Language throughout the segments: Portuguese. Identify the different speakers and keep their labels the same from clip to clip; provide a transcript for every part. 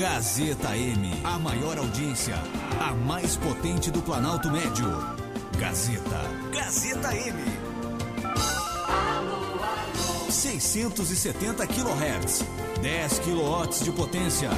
Speaker 1: Gazeta M, a maior audiência, a mais potente do Planalto Médio. Gazeta. Gazeta M. 670 kHz, 10 kW de potência.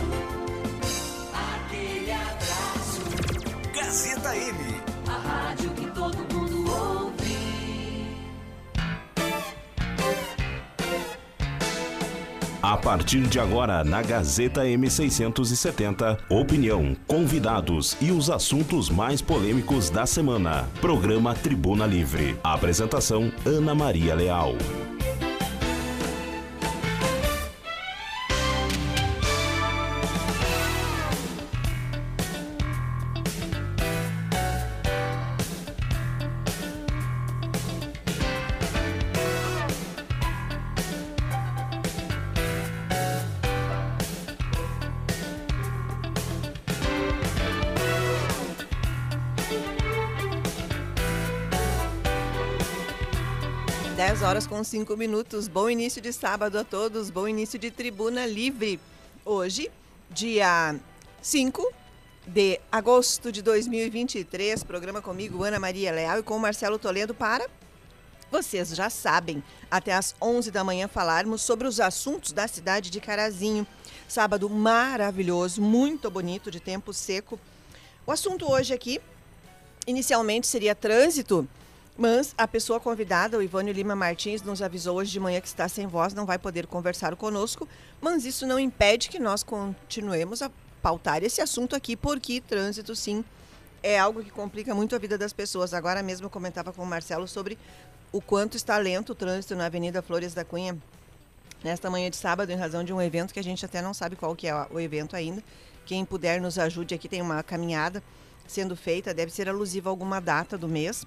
Speaker 2: A
Speaker 3: partir de agora, na Gazeta M670, opinião, convidados e os assuntos mais polêmicos da semana. Programa Tribuna Livre. Apresentação: Ana Maria Leal.
Speaker 4: Com 5 minutos. Bom início de sábado a todos. Bom início de Tribuna Livre. Hoje, dia 5 de agosto de 2023. Programa comigo, Ana Maria Leal e com Marcelo Toledo para. Vocês já sabem, até às 11 da manhã falarmos sobre os assuntos da cidade de Carazinho. Sábado maravilhoso, muito bonito, de tempo seco. O assunto hoje aqui, inicialmente, seria trânsito. Mas a pessoa convidada, o Ivânio Lima Martins, nos avisou hoje de manhã que está sem voz, não vai poder conversar conosco, mas isso não impede que nós continuemos a pautar esse assunto aqui, porque trânsito, sim, é algo que complica muito a vida das pessoas. Agora mesmo eu comentava com o Marcelo sobre o quanto está lento o trânsito na Avenida Flores da Cunha nesta manhã de sábado, em razão de um evento que a gente até não sabe qual que é o evento ainda. Quem puder nos ajude aqui, tem uma caminhada sendo feita, deve ser alusiva a alguma data do mês.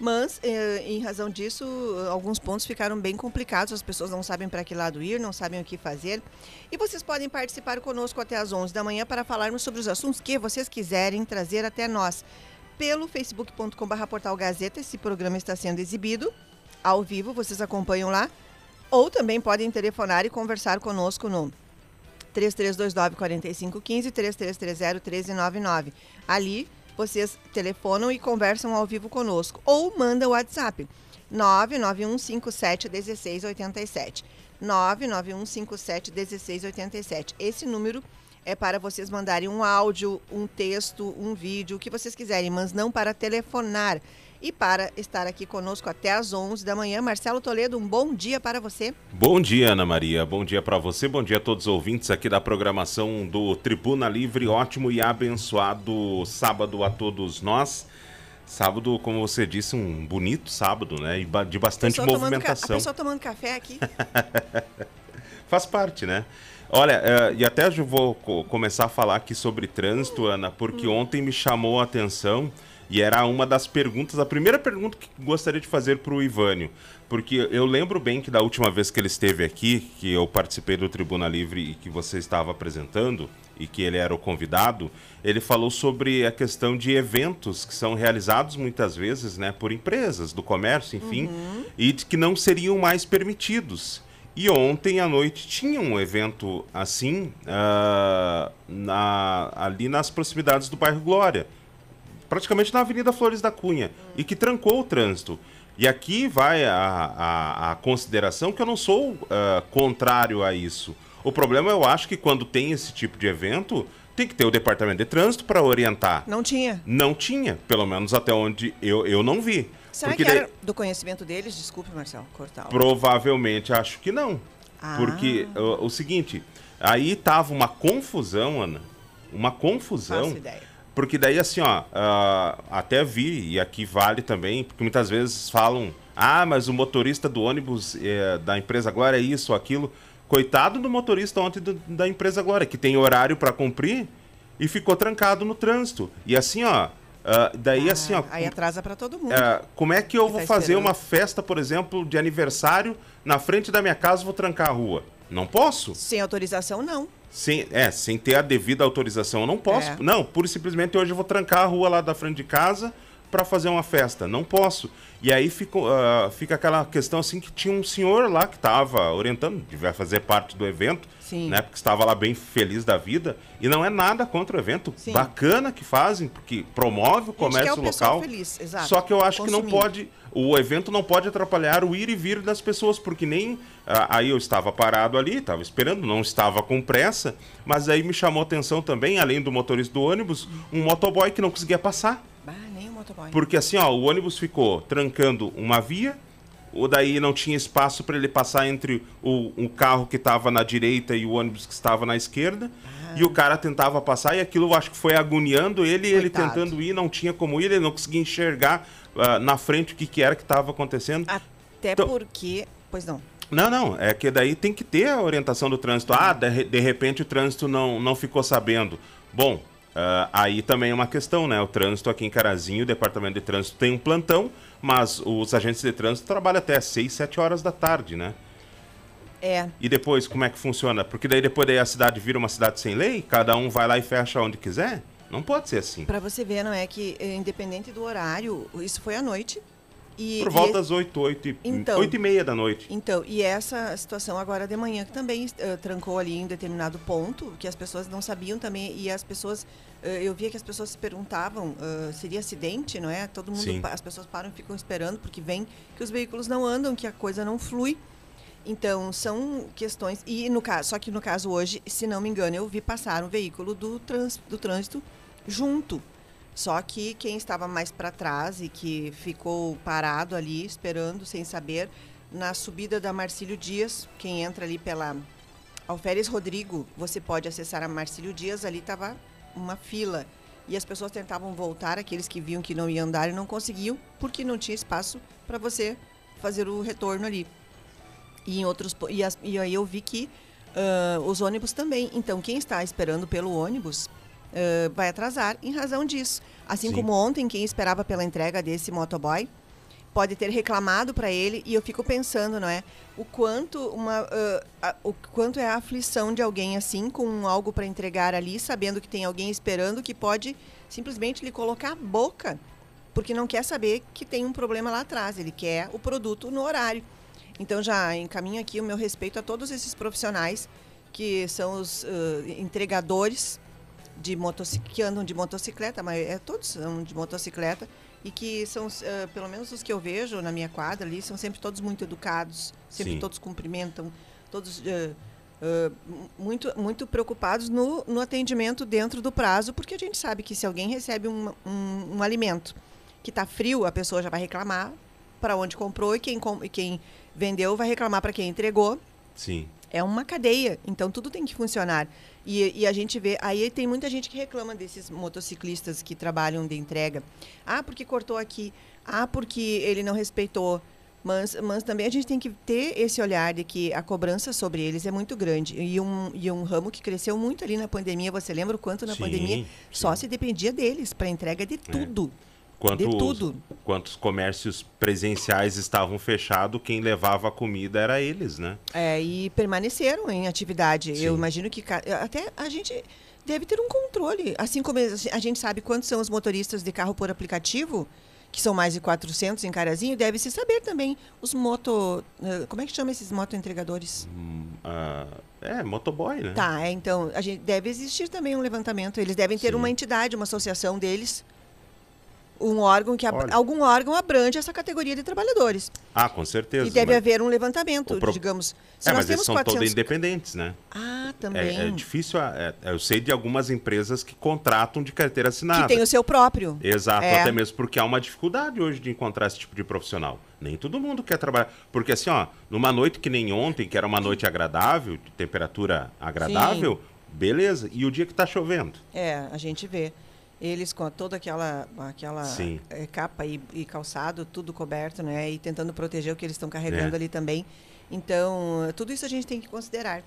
Speaker 4: Mas, eh, em razão disso, alguns pontos ficaram bem complicados. As pessoas não sabem para que lado ir, não sabem o que fazer. E vocês podem participar conosco até às 11 da manhã para falarmos sobre os assuntos que vocês quiserem trazer até nós. Pelo facebook.com.br Portal Gazeta, esse programa está sendo exibido ao vivo, vocês acompanham lá. Ou também podem telefonar e conversar conosco no 3329 4515 3330 1399. Ali vocês telefonam e conversam ao vivo conosco ou manda o WhatsApp 991571687. 991571687. Esse número é para vocês mandarem um áudio, um texto, um vídeo, o que vocês quiserem, mas não para telefonar. E para estar aqui conosco até às 11 da manhã, Marcelo Toledo, um bom dia para você.
Speaker 3: Bom dia, Ana Maria. Bom dia para você. Bom dia a todos os ouvintes aqui da programação do Tribuna Livre. Ótimo e abençoado sábado a todos nós. Sábado, como você disse, um bonito sábado, né? E de bastante
Speaker 4: ca-
Speaker 3: movimentação.
Speaker 4: a pessoa tomando café aqui.
Speaker 3: Faz parte, né? Olha, eh, e até eu vou co- começar a falar aqui sobre trânsito, Ana, porque ontem me chamou a atenção e era uma das perguntas, a primeira pergunta que gostaria de fazer para o Ivânio. Porque eu lembro bem que da última vez que ele esteve aqui, que eu participei do Tribuna Livre e que você estava apresentando, e que ele era o convidado, ele falou sobre a questão de eventos que são realizados muitas vezes né, por empresas do comércio, enfim, e de que não seriam mais permitidos. E ontem à noite tinha um evento assim ah, na- ali nas proximidades do bairro Glória, praticamente na Avenida Flores da Cunha, e que trancou o trânsito. E aqui vai a, a, a consideração que eu não sou ah, contrário a isso. O problema eu acho que quando tem esse tipo de evento, tem que ter o departamento de trânsito para orientar.
Speaker 4: Não tinha.
Speaker 3: Não tinha, pelo menos até onde eu, eu não vi.
Speaker 4: Será
Speaker 3: Porque
Speaker 4: que
Speaker 3: daí-
Speaker 4: era do conhecimento deles? Desculpe, Marcelo, cortar.
Speaker 3: Provavelmente acho que não.
Speaker 4: Ah.
Speaker 3: Porque o, o seguinte, aí tava uma confusão, Ana. Uma confusão.
Speaker 4: Faço ideia.
Speaker 3: Porque daí assim, ó, ah, até vi, e aqui vale também, porque muitas vezes falam, ah, mas o motorista do ônibus eh, da empresa Glória é isso ou aquilo. Coitado do motorista ontem do- da empresa Glória, que tem horário para cumprir e ficou trancado no trânsito. E assim, ó, ah, daí
Speaker 4: Ah,
Speaker 3: assim, ó,
Speaker 4: Aí atrasa para todo mundo.
Speaker 3: é, como é que eu
Speaker 4: Que
Speaker 3: vou
Speaker 4: tá
Speaker 3: fazer
Speaker 4: esperando.
Speaker 3: uma festa, por exemplo, de aniversário na frente da minha casa e vou trancar a rua? Não posso?
Speaker 4: Sem autorização, não.
Speaker 3: Sem, é, sem ter a devida autorização, eu não posso.
Speaker 4: É.
Speaker 3: Não, pura e simplesmente hoje eu vou trancar a rua lá da frente de casa, para fazer uma festa. Não posso. E aí fica, ah, fica aquela questão assim que tinha um senhor lá que estava orientando, devia fazer parte do evento,
Speaker 4: Sim.
Speaker 3: né? Porque estava lá bem feliz da vida. E não é nada contra o evento.
Speaker 4: Sim.
Speaker 3: Bacana que fazem, porque promove o
Speaker 4: quer
Speaker 3: comércio
Speaker 4: o
Speaker 3: local.
Speaker 4: feliz, exato.
Speaker 3: Só que eu acho que não
Speaker 4: Consumindo.
Speaker 3: pode. O evento não pode atrapalhar o ir e vir das pessoas, porque nem. Ah, aí eu estava parado ali, estava esperando, não estava com pressa, mas aí me chamou a atenção também, além do motorista do ônibus, um motoboy que não conseguia passar.
Speaker 4: Bah, nem o motoboy.
Speaker 3: Porque assim, ó, o ônibus ficou trancando uma via, o daí não tinha espaço para ele passar entre o, um carro que estava na direita e o ônibus que estava na esquerda. E o cara tentava passar e aquilo eu acho que foi agoniando ele, ele
Speaker 4: Coitado.
Speaker 3: tentando ir, não tinha como ir, ele não conseguia enxergar ah, na frente o que, que era que estava acontecendo.
Speaker 4: Até
Speaker 3: Então-
Speaker 4: porque. Pois não.
Speaker 3: Não, não, é que daí tem que ter a orientação do trânsito. Ah, de, de repente o trânsito não, não ficou sabendo. Bom, ah, aí também é uma questão, né? O trânsito aqui em Carazinho, o departamento de trânsito tem um plantão, mas os agentes de trânsito trabalham até 6, 7 horas da tarde, né?
Speaker 4: É.
Speaker 3: E depois, como é que funciona? Porque daí depois daí a cidade vira uma cidade sem lei, cada um vai lá e fecha onde quiser? Não pode ser assim.
Speaker 4: Pra você ver, não é que, eh, independente do horário, isso foi à noite. E,
Speaker 3: Por
Speaker 4: e
Speaker 3: volta
Speaker 4: esse-
Speaker 3: das 8, 8 e,
Speaker 4: Então.
Speaker 3: 8 e meia da noite.
Speaker 4: Então, e essa situação agora de manhã que também eh, trancou ali em determinado ponto, que as pessoas não sabiam também, e as pessoas, eh, eu via que as pessoas se perguntavam, eh, seria acidente, não é? Todo mundo,
Speaker 3: Sim.
Speaker 4: as pessoas param e ficam esperando, porque vem que os veículos não andam, que a coisa não flui. Então, são questões, e no caso, só que no caso hoje, se não me engano, eu vi passar um veículo do, trans, do trânsito junto. Só que quem estava mais para trás e que ficou parado ali, esperando, sem saber, na subida da Marcílio Dias, quem entra ali pela Alferes Rodrigo, você pode acessar a Marcílio Dias, ali estava uma fila. E as pessoas tentavam voltar, aqueles que viam que não iam andar e não conseguiam, porque não tinha espaço para você fazer o retorno ali. E, em outros, e, as- e aí eu vi que ah, os ônibus também. Então, quem está esperando pelo ônibus ah, vai atrasar em razão disso. Assim
Speaker 3: Sim.
Speaker 4: como ontem, quem esperava pela entrega desse motoboy pode ter reclamado para ele e eu fico pensando, não é? O quanto uma ah, a- o quanto é a aflição de alguém assim com algo para entregar ali, sabendo que tem alguém esperando que pode simplesmente lhe colocar a boca, porque não quer saber que tem um problema lá atrás, ele quer o produto no horário. Então já encaminho aqui o meu respeito a todos esses profissionais que são os ah, entregadores de motoci- que andam de motocicleta, mas é, todos andam de motocicleta e que são, ah, pelo menos os que eu vejo na minha quadra ali, são sempre todos muito educados, sempre
Speaker 3: Sim.
Speaker 4: todos cumprimentam, todos ah, mu- muito, muito preocupados no, no atendimento dentro do prazo, porque a gente sabe que se alguém recebe um, um, um alimento que está frio, a pessoa já vai reclamar para onde comprou e quem, com- e quem vendeu vai reclamar para quem entregou
Speaker 3: Sim.
Speaker 4: É uma cadeia, então tudo tem que funcionar. E, e a gente vê, aí tem muita gente que reclama desses motociclistas que trabalham de entrega. Ah, porque cortou aqui. Ah, porque ele não respeitou. Mas, mas também a gente tem que ter esse olhar de que a cobrança sobre eles é muito grande. E um, e um ramo que cresceu muito ali na pandemia. Você lembra o quanto na
Speaker 3: Sim,
Speaker 4: pandemia só
Speaker 3: sim.
Speaker 4: se dependia deles para entrega de tudo.
Speaker 3: Quantos,
Speaker 4: De tudo.
Speaker 3: quantos comércios presenciais estavam fechados, quem levava a comida era eles, né?
Speaker 4: É, e permaneceram em atividade.
Speaker 3: Sim.
Speaker 4: Eu imagino que até a gente deve ter um controle. Assim como a gente sabe quantos são os motoristas de carro por aplicativo, que são mais de 400 em Carazinho, deve se saber também os moto... eh, Como é que chama esses moto entregadores?
Speaker 3: Hum, ah, é, motoboy, né?
Speaker 4: Tá, é, então a gente deve existir também um levantamento. Eles devem ter
Speaker 3: Sim.
Speaker 4: uma entidade, uma associação deles, um órgão que ab- algum órgão abrange essa categoria de trabalhadores.
Speaker 3: Ah, com certeza.
Speaker 4: E deve
Speaker 3: mas-
Speaker 4: haver um levantamento,
Speaker 3: pro-
Speaker 4: digamos. Se
Speaker 3: É,
Speaker 4: nós
Speaker 3: mas eles
Speaker 4: temos
Speaker 3: são todos
Speaker 4: 400
Speaker 3: independentes, né?
Speaker 4: Ah,
Speaker 3: É,
Speaker 4: também.
Speaker 3: é difícil. é- é- eu sei de algumas empresas que contratam de carteira assinada.
Speaker 4: Que tem o seu próprio.
Speaker 3: Exato,
Speaker 4: É.
Speaker 3: até mesmo porque há uma dificuldade hoje de encontrar esse tipo de profissional. Nem todo mundo quer trabalhar. Porque assim, ó, numa noite que nem ontem, que era uma noite agradável, de temperatura agradável, beleza. E o dia que tá chovendo?
Speaker 4: É, a gente vê. Eles com toda aquela, aquela
Speaker 3: Sim.
Speaker 4: eh, capa e, e calçado, tudo coberto, né? E tentando proteger o que eles estão carregando
Speaker 3: É.
Speaker 4: ali também. Então, tudo isso a gente tem que considerar.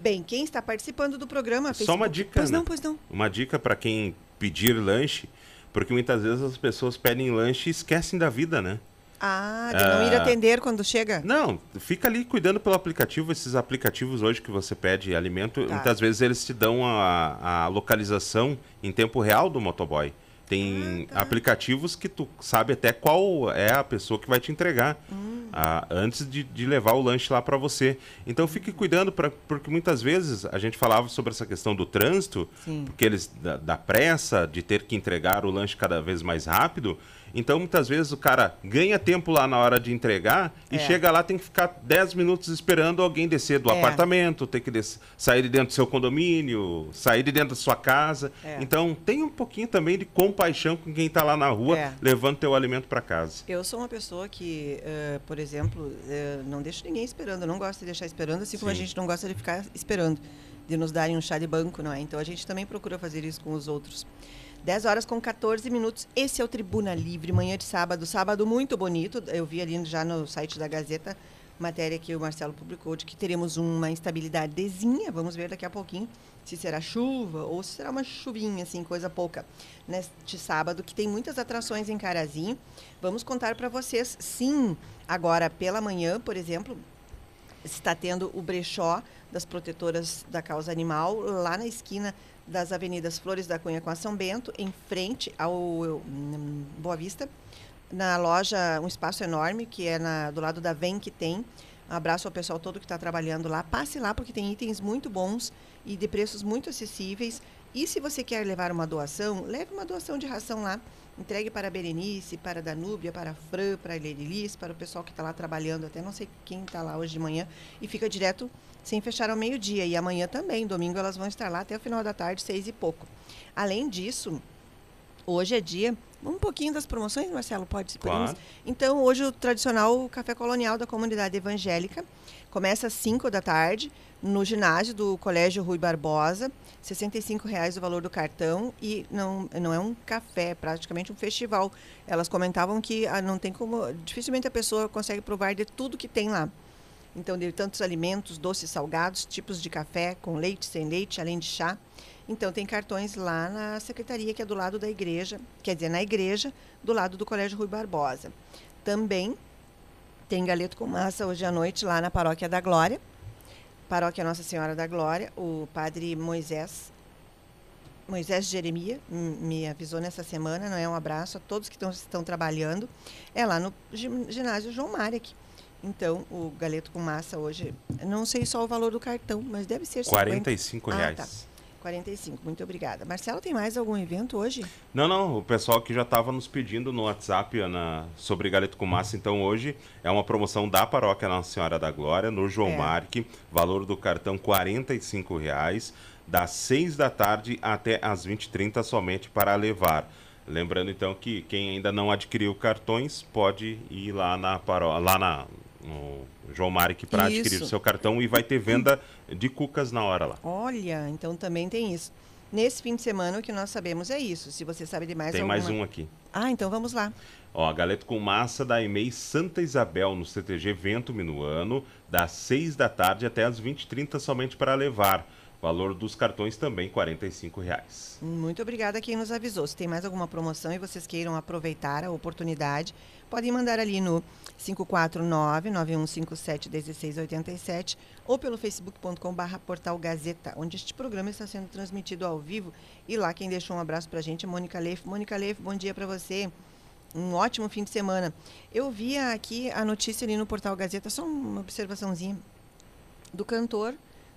Speaker 4: Bem, quem está participando do programa...
Speaker 3: Só uma dica,
Speaker 4: Pois
Speaker 3: né?
Speaker 4: não, pois não.
Speaker 3: Uma dica para quem pedir lanche, porque muitas vezes as pessoas pedem lanche e esquecem da vida, né?
Speaker 4: Ah, de não ir
Speaker 3: Ah.
Speaker 4: atender quando chega?
Speaker 3: Não, fica ali cuidando pelo aplicativo. Esses aplicativos hoje que você pede alimento,
Speaker 4: Tá.
Speaker 3: muitas vezes eles te dão a, a localização em tempo real do motoboy. Tem
Speaker 4: Ah, tá.
Speaker 3: aplicativos que tu sabe até qual é a pessoa que vai te entregar
Speaker 4: Hum.
Speaker 3: ah, antes de, de levar o lanche lá para você. Então fique cuidando, pra, porque muitas vezes a gente falava sobre essa questão do trânsito,
Speaker 4: Sim.
Speaker 3: porque eles da, da pressa de ter que entregar o lanche cada vez mais rápido. Então muitas vezes o cara ganha tempo lá na hora de entregar e
Speaker 4: É.
Speaker 3: chega lá tem que ficar 10 minutos esperando alguém descer do
Speaker 4: É.
Speaker 3: apartamento, ter que sair de dentro do seu condomínio, sair de dentro da sua casa.
Speaker 4: É.
Speaker 3: Então tem um pouquinho também de compaixão com quem está lá na rua
Speaker 4: É.
Speaker 3: levando teu alimento para casa.
Speaker 4: Eu sou uma pessoa que, eh, por exemplo, eh, não deixo ninguém esperando. Eu não gosto de deixar esperando, assim como a
Speaker 3: Sim.
Speaker 4: gente não gosta de ficar esperando, de nos darem um chá de banco, não é? Então a gente também procura fazer isso com os outros. 10 horas com 14 minutos. Esse é o Tribuna Livre, manhã de sábado. Sábado muito bonito. Eu vi ali já no site da Gazeta, matéria que o Marcelo publicou, de que teremos uma instabilidadezinha. Vamos ver daqui a pouquinho se será chuva ou se será uma chuvinha, assim, coisa pouca. Neste sábado, que tem muitas atrações em Carazinho. Vamos contar para vocês, sim, agora pela manhã, por exemplo, está tendo o brechó das protetoras da causa animal lá na esquina das avenidas Flores da Cunha com a São Bento, em frente ao hum, Boa Vista, na loja, um espaço enorme que é na- do lado da Vem que tem. Um abraço ao pessoal todo que está trabalhando lá. Passe lá porque tem itens muito bons e de preços muito acessíveis. E se você quer levar uma doação, leve uma doação de ração lá. Entregue para a Berenice, para a Danúbia, para a Fran, para a Lerilis, para o pessoal que está lá trabalhando. Até não sei quem está lá hoje de manhã. E fica direto sem fechar ao meio-dia. E amanhã também, domingo, elas vão estar lá até o final da tarde, seis e pouco. Além disso, hoje é dia. Um pouquinho das promoções, Marcelo, pode podemos?
Speaker 3: Claro.
Speaker 4: Então, hoje o tradicional café colonial da comunidade evangélica começa às 5 da tarde no ginásio do Colégio Rui Barbosa. 65 reais o valor do cartão e não, não é um café, é praticamente um festival. Elas comentavam que ah, não tem como, dificilmente a pessoa consegue provar de tudo que tem lá. Então, de tantos alimentos, doces, salgados, tipos de café, com leite, sem leite, além de chá. Então, tem cartões lá na secretaria, que é do lado da igreja, quer dizer, na igreja, do lado do Colégio Rui Barbosa. Também tem galeto com massa hoje à noite lá na Paróquia da Glória. Paróquia Nossa Senhora da Glória. O padre Moisés, Moisés Jeremia, m- me avisou nessa semana, não é? Um abraço a todos que tão, estão trabalhando. É lá no ginásio João Marek. Então, o galeto com massa hoje, não sei só o valor do cartão, mas deve ser 50.
Speaker 3: 45
Speaker 4: Ah,
Speaker 3: reais.
Speaker 4: tá. 45, muito obrigada. Marcelo, tem mais algum evento hoje?
Speaker 3: Não, não, o pessoal que já estava nos pedindo no WhatsApp Ana, sobre galeto com massa, então hoje é uma promoção da Paróquia Nossa Senhora da Glória, no João
Speaker 4: É.
Speaker 3: Marque, valor do cartão 45 reais, das 6 da tarde até as 20h30 somente para levar. Lembrando então que quem ainda não adquiriu cartões pode ir lá na paró lá na no João Marque para adquirir o seu cartão e vai ter venda de cucas na hora lá.
Speaker 4: Olha, então também tem isso. Nesse fim de semana, o que nós sabemos é isso. Se você sabe de mais
Speaker 3: Tem
Speaker 4: alguma...
Speaker 3: mais um aqui.
Speaker 4: Ah, então vamos lá.
Speaker 3: Ó, galeto com massa da EMEI Santa Isabel no CTG Vento Minuano, das 6 da tarde até as 20h30 somente para levar. Valor dos cartões também 45 reais.
Speaker 4: Muito obrigada a quem nos avisou. Se tem mais alguma promoção e vocês queiram aproveitar a oportunidade, podem mandar ali no 549-9157-1687 ou pelo facebook.com.br portal Gazeta, onde este programa está sendo transmitido ao vivo. E lá quem deixou um abraço pra gente é Mônica Leif. Mônica Leif, bom dia para você. Um ótimo fim de semana. Eu vi aqui a notícia ali no portal Gazeta, só uma observaçãozinha, do cantor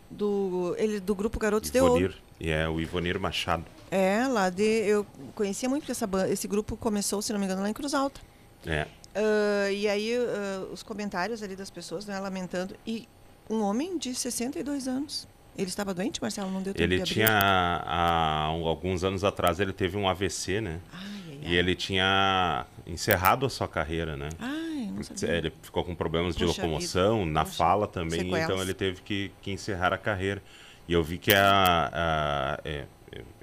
Speaker 4: do, ele, do grupo Garotos de Ouro.
Speaker 3: Ivonir, e é o Ivonir Machado.
Speaker 4: É, lá de. Eu conhecia muito essa. Esse grupo começou, se não me engano, lá em Cruz Alta.
Speaker 3: É,
Speaker 4: Ah, e aí ah, os comentários ali das pessoas, né, lamentando. E um homem de 62 anos. Ele estava doente, Marcelo? Não deu tempo
Speaker 3: ele
Speaker 4: de
Speaker 3: tinha, há um- alguns anos atrás, ele teve um AVC, né?
Speaker 4: Ai, ai,
Speaker 3: E ele tinha encerrado a sua carreira, né?
Speaker 4: Ai, não sabia.
Speaker 3: Ele ficou com problemas de
Speaker 4: Puxa
Speaker 3: locomoção, na
Speaker 4: Puxa.
Speaker 3: fala também,
Speaker 4: Sequelas.
Speaker 3: então ele teve que, que encerrar a carreira. E eu vi que a, a- é,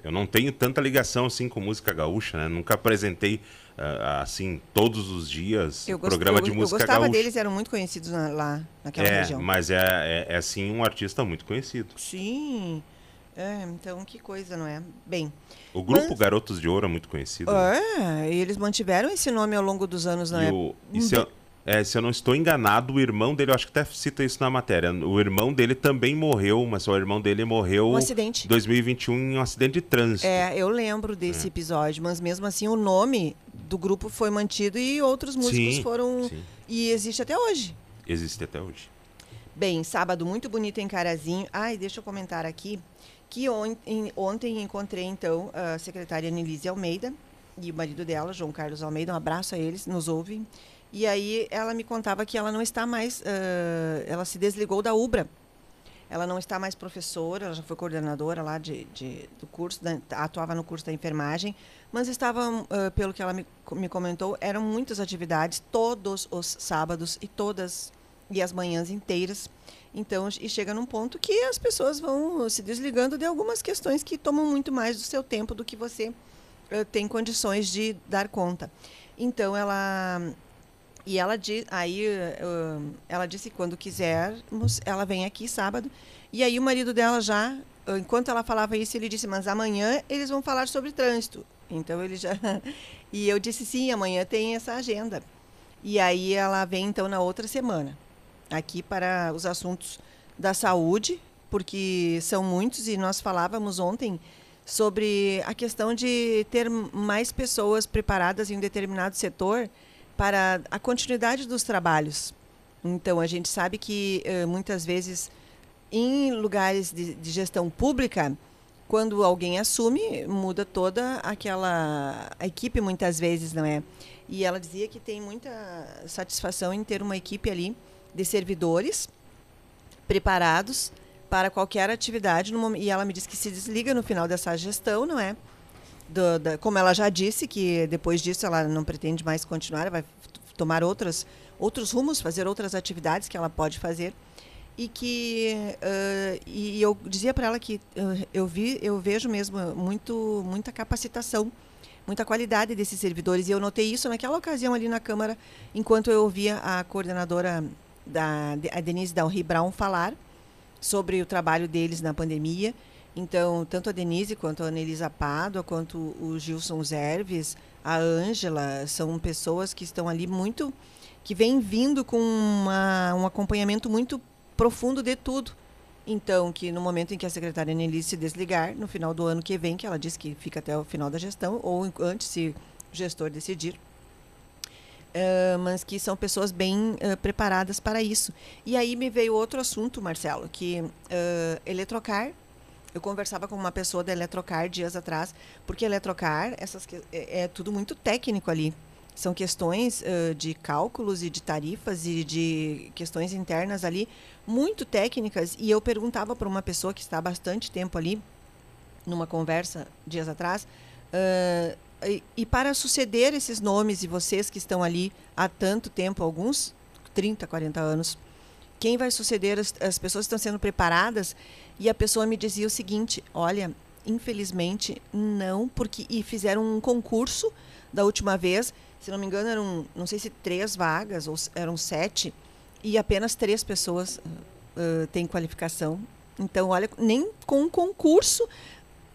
Speaker 3: eu não tenho tanta ligação assim com música gaúcha, né? Nunca apresentei ah, assim todos os dias
Speaker 4: Eu, gost-
Speaker 3: programa
Speaker 4: eu-
Speaker 3: de música
Speaker 4: eu gostava
Speaker 3: gaúcha.
Speaker 4: deles, eram muito conhecidos na- lá naquela
Speaker 3: é,
Speaker 4: região.
Speaker 3: mas é, é, é sim um artista muito conhecido.
Speaker 4: Sim. É, então que coisa, não é? Bem.
Speaker 3: O grupo
Speaker 4: Mas-
Speaker 3: Garotos de Ouro é muito conhecido. né?
Speaker 4: É, e eles mantiveram esse nome ao longo dos anos, não
Speaker 3: E
Speaker 4: é?
Speaker 3: o- e se eu, é, se eu não estou enganado, o irmão dele, eu acho que até cita isso na matéria. O irmão dele também morreu, mas o irmão dele morreu
Speaker 4: Um acidente.
Speaker 3: em 2021 em um acidente de trânsito.
Speaker 4: É, eu lembro
Speaker 3: É.
Speaker 4: desse episódio, mas mesmo assim o nome do grupo foi mantido e outros músicos
Speaker 3: Sim,
Speaker 4: foram.
Speaker 3: sim.
Speaker 4: E existe até hoje.
Speaker 3: Existe até hoje.
Speaker 4: Bem, sábado muito bonito em Carazinho. Ai, deixa eu comentar aqui que on- em- ontem encontrei então a secretária Nelise Almeida e o marido dela, João Carlos Almeida. Um abraço a eles, nos ouvem. E aí ela me contava que ela não está mais, ah, ela se desligou da Ubra. Ela não está mais professora, ela já foi coordenadora lá de, de- do curso, da- atuava no curso da enfermagem, mas estava, ah, pelo que ela me, me comentou, eram muitas atividades, todos os sábados e todas e as manhãs inteiras. Então, e chega num ponto que as pessoas vão se desligando de algumas questões que tomam muito mais do seu tempo do que você eh, tem condições de dar conta. Então, ela e ela di- aí eh, ela disse que quando quisermos, ela vem aqui sábado. E aí o marido dela já, eh, enquanto ela falava isso, ele disse: "Mas amanhã eles vão falar sobre trânsito". Então ele já E eu disse: "Sim, amanhã tem essa agenda". E aí ela vem então na outra semana, aqui para os assuntos da saúde, porque são muitos e nós falávamos ontem sobre a questão de ter mais pessoas preparadas em um determinado setor para a continuidade dos trabalhos. Então a gente sabe que eh, muitas vezes em lugares de, de gestão pública, quando alguém assume, muda toda aquela a equipe muitas vezes, não é? E ela dizia que tem muita satisfação em ter uma equipe ali de servidores preparados para qualquer atividade no e ela me disse que se desliga no final dessa gestão, não é? Do- da- como ela já disse que depois disso ela não pretende mais continuar, vai tomar outras outros rumos, fazer outras atividades que ela pode fazer. E que ãh, e eu dizia para ela que ãh, eu vi eu vejo mesmo muito muita capacitação muita qualidade desses servidores. E eu notei isso naquela ocasião ali na câmara enquanto eu ouvia a coordenadora da a Denise Dalry Brown falar sobre o trabalho deles na pandemia então tanto a Denise quanto a Anelisa Pádua quanto o Gilson Zerves a Ângela são pessoas que estão ali muito que vêm vindo com uma, um acompanhamento muito profundo de tudo. Então, que no momento em que a secretária Nelly se desligar, no final do ano que vem, que ela disse que fica até o final da gestão, ou antes, se o gestor decidir, eh, mas que são pessoas bem eh, preparadas para isso. E aí me veio outro assunto, Marcelo, que eh, Eletrocar, eu conversava com uma pessoa da Eletrocar dias atrás, porque Eletrocar, essas, é, é tudo muito técnico ali. São questões ãh, de cálculos e de tarifas e de questões internas ali, muito técnicas. E eu perguntava para uma pessoa que está há bastante tempo ali, numa conversa dias atrás, ãh, e, e para suceder esses nomes e vocês que estão ali há tanto tempo, alguns 30, 40 anos, quem vai suceder? As, as pessoas estão sendo preparadas e a pessoa me dizia o seguinte: olha, infelizmente não, porque e fizeram um concurso da última vez, se não me engano eram, não sei se três vagas ou eram sete e apenas três pessoas ah, têm qualificação. Então, olha, nem com um concurso,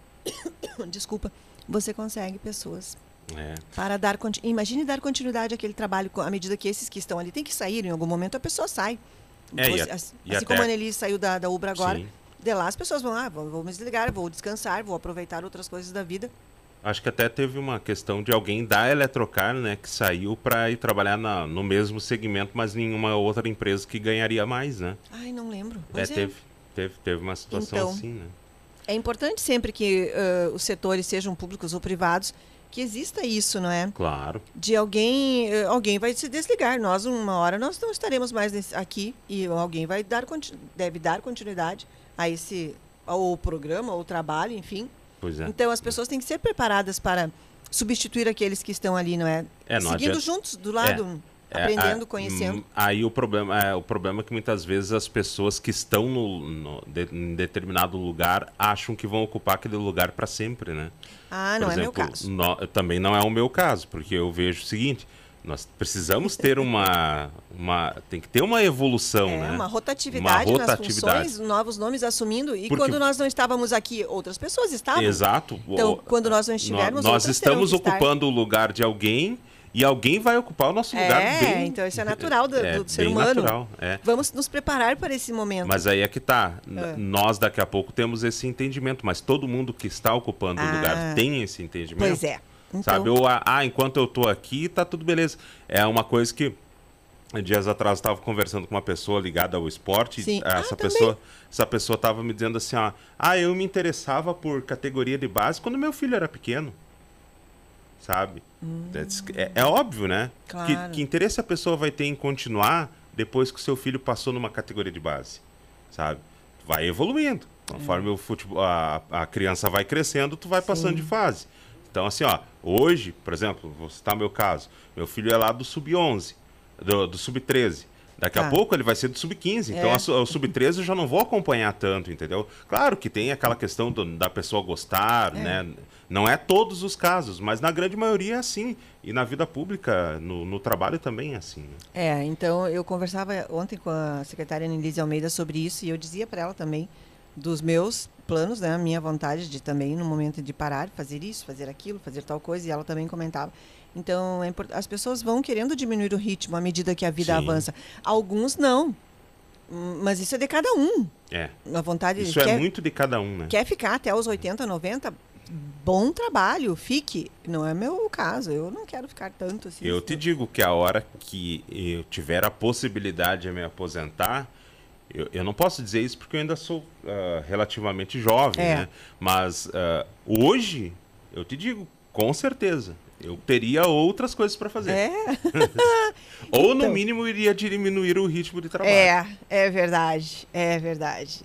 Speaker 4: desculpa, você consegue pessoas
Speaker 3: É.
Speaker 4: para dar imagine dar continuidade àquele trabalho à medida que esses que estão ali têm que sair em algum momento a pessoa sai
Speaker 3: É, e a-
Speaker 4: assim
Speaker 3: e
Speaker 4: como a Annelise saiu da, da Ubra agora
Speaker 3: Sim.
Speaker 4: de lá as pessoas vão ah vou, vou me desligar vou descansar vou aproveitar outras coisas da vida
Speaker 3: Acho que até teve uma questão de alguém da Eletrocar, né, que saiu para ir trabalhar na- no mesmo segmento, mas em uma outra empresa que ganharia mais, né?
Speaker 4: ai não lembro
Speaker 3: É,
Speaker 4: é,
Speaker 3: teve, teve, teve uma situação
Speaker 4: Então,
Speaker 3: assim, né?
Speaker 4: é importante sempre que ah, os setores sejam públicos ou privados que exista isso não é
Speaker 3: Claro.
Speaker 4: de alguém eh, alguém vai se desligar nós uma hora nós não estaremos mais aqui e alguém vai dar deve dar continuidade a esse ao programa ou trabalho enfim
Speaker 3: Pois é.
Speaker 4: Então as pessoas têm que ser preparadas para substituir aqueles que estão ali, não é?
Speaker 3: É, não
Speaker 4: Seguindo
Speaker 3: adianta-
Speaker 4: juntos, do lado,
Speaker 3: É,
Speaker 4: aprendendo,
Speaker 3: a-
Speaker 4: conhecendo.
Speaker 3: hum, Aí o problema, é, o problema é que muitas vezes as pessoas que estão no, no- de- em determinado lugar acham que vão ocupar aquele lugar para sempre, né?
Speaker 4: Ah, não
Speaker 3: Por
Speaker 4: é meu
Speaker 3: exemplo,
Speaker 4: caso.
Speaker 3: nó- também não é o meu caso, porque eu vejo o seguinte: nós precisamos ter uma, uma tem que ter uma evolução,
Speaker 4: É,
Speaker 3: né?
Speaker 4: uma rotatividade,
Speaker 3: Uma
Speaker 4: nas
Speaker 3: rotatividade.
Speaker 4: funções, novos nomes assumindo. E
Speaker 3: Porque-
Speaker 4: quando nós não estávamos aqui, outras pessoas estavam.
Speaker 3: Exato.
Speaker 4: Então, quando nós não estivermos,
Speaker 3: nós
Speaker 4: terão
Speaker 3: estamos ocupando o lugar de alguém E alguém vai ocupar o nosso lugar
Speaker 4: É,
Speaker 3: bem...
Speaker 4: então isso é natural do,
Speaker 3: é,
Speaker 4: do ser humano.
Speaker 3: natural, é.
Speaker 4: Vamos nos preparar para esse momento.
Speaker 3: Mas aí é que tá.
Speaker 4: É.
Speaker 3: Nós daqui a pouco temos esse entendimento, mas todo mundo que está ocupando o
Speaker 4: Ah.
Speaker 3: lugar tem esse entendimento.
Speaker 4: Pois é. Então,
Speaker 3: Sabe? Ou, ah, ah, enquanto eu tô aqui, tá tudo beleza. É uma coisa que dias atrás eu estava conversando com uma pessoa ligada ao esporte.
Speaker 4: Sim.
Speaker 3: ah,
Speaker 4: Ah,
Speaker 3: Essa
Speaker 4: também.
Speaker 3: pessoa, essa pessoa tava me dizendo assim, ó, ah, eu me interessava por categoria de base quando meu filho era pequeno. Sabe? É, é óbvio, né?
Speaker 4: Hum. Claro.
Speaker 3: Que, que interesse a pessoa vai ter em continuar depois que o seu filho passou numa categoria de base, sabe? Vai evoluindo. Conforme o futebol, a, a criança vai crescendo, tu vai passando de fase. Então, assim, ó, hoje, por exemplo, vou citar meu caso. Meu filho é lá do sub-11, do, do sub-13. Daqui
Speaker 4: Tá.
Speaker 3: a pouco ele vai ser do sub-15. Então,
Speaker 4: É.
Speaker 3: a su- o sub-13 eu já não vou acompanhar tanto, entendeu? Claro que tem aquela questão do- da pessoa gostar, né? Não é todos os casos, mas na grande maioria é assim. E na vida pública, no, no trabalho também é assim. Né?
Speaker 4: É, então eu conversava ontem com a secretária Nelise Almeida sobre isso e eu dizia para ela também dos meus planos, né, a minha vontade de também no momento de parar, fazer isso, fazer aquilo, fazer tal coisa e ela também comentava. Então, é import- as pessoas vão querendo diminuir o ritmo à medida que a vida
Speaker 3: Sim.
Speaker 4: avança. Alguns não. Mas isso é de cada um.
Speaker 3: É.
Speaker 4: A vontade
Speaker 3: Isso
Speaker 4: quer,
Speaker 3: é muito de cada um, né?
Speaker 4: quer ficar até os 80, 90, bom trabalho, fique. Não é meu caso, eu não quero ficar tanto assim.
Speaker 3: Eu te digo que a hora que eu tiver a possibilidade de me aposentar, eu, eu não posso dizer isso porque eu ainda sou ah, relativamente jovem,
Speaker 4: É.
Speaker 3: né? Mas ah, hoje, eu te digo, com certeza, eu teria outras coisas para fazer.
Speaker 4: É,
Speaker 3: Ou, no
Speaker 4: Então.
Speaker 3: mínimo, iria diminuir o ritmo de trabalho.
Speaker 4: É, é verdade, é verdade.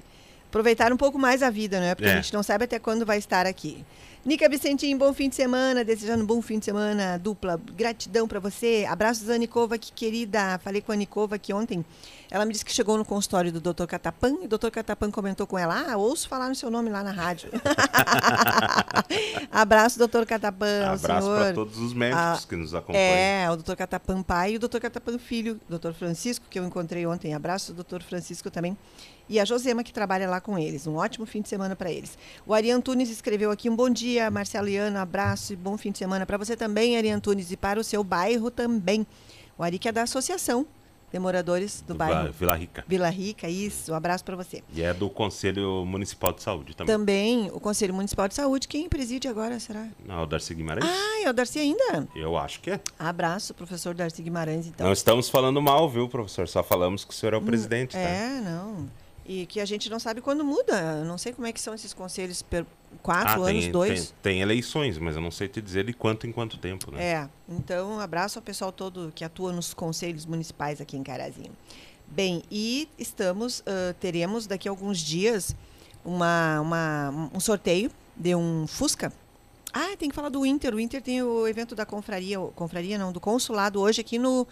Speaker 4: Aproveitar um pouco mais a vida, né? Porque
Speaker 3: É.
Speaker 4: a gente não sabe até quando vai estar aqui. Nica Vicentinho, bom fim de semana, desejando um bom fim de semana, dupla. Gratidão pra você. Abraços Anicova, que querida. Falei com a Anicova aqui ontem. Ela me disse que chegou no consultório do Dr. Catapan e o Dr. Catapan comentou com ela: Ah, ouço falar no seu nome lá na rádio. Abraço, Dr. Catapan.
Speaker 3: Abraço para todos os médicos
Speaker 4: Ah,
Speaker 3: que nos acompanham.
Speaker 4: É, o Dr. Catapan pai e o Dr. Catapan filho, Dr. Francisco, que eu encontrei ontem. Abraço, Dr. Francisco também. E a Josema, que trabalha lá com eles. Um ótimo fim de semana para eles. O Ari Antunes escreveu aqui um bom dia, Marcelo abraço e bom fim de semana para você também, Ari Antunes, e para o seu bairro também. O Ari que é da Associação Moradores do
Speaker 3: Do
Speaker 4: bairro
Speaker 3: Vila Rica.
Speaker 4: Vila Rica, isso. Um abraço para você.
Speaker 3: E é do Conselho Municipal de Saúde também.
Speaker 4: Também o Conselho Municipal de Saúde, quem preside agora, será?
Speaker 3: Não, o Darcy Guimarães?
Speaker 4: Ah, é o Darcy ainda.
Speaker 3: Eu acho que é.
Speaker 4: Abraço, professor Darcy Guimarães, então.
Speaker 3: Não estamos falando mal, viu, professor? Só falamos que o senhor é o presidente, tá?
Speaker 4: É, não. E que a gente não sabe quando muda. Eu não sei como é que são esses conselhos per quatro
Speaker 3: Ah,
Speaker 4: anos,
Speaker 3: tem,
Speaker 4: dois.
Speaker 3: Tem, tem eleições, mas eu não sei te dizer de quanto em quanto tempo, né?
Speaker 4: É. Então, um abraço ao pessoal todo que atua nos conselhos municipais aqui em Carazinho. Bem, e estamos, ah, teremos daqui a alguns dias uma, uma- um sorteio de um Fusca. Ah, tem que falar do Inter. O Inter tem o evento da confraria, confraria não, do consulado hoje aqui no.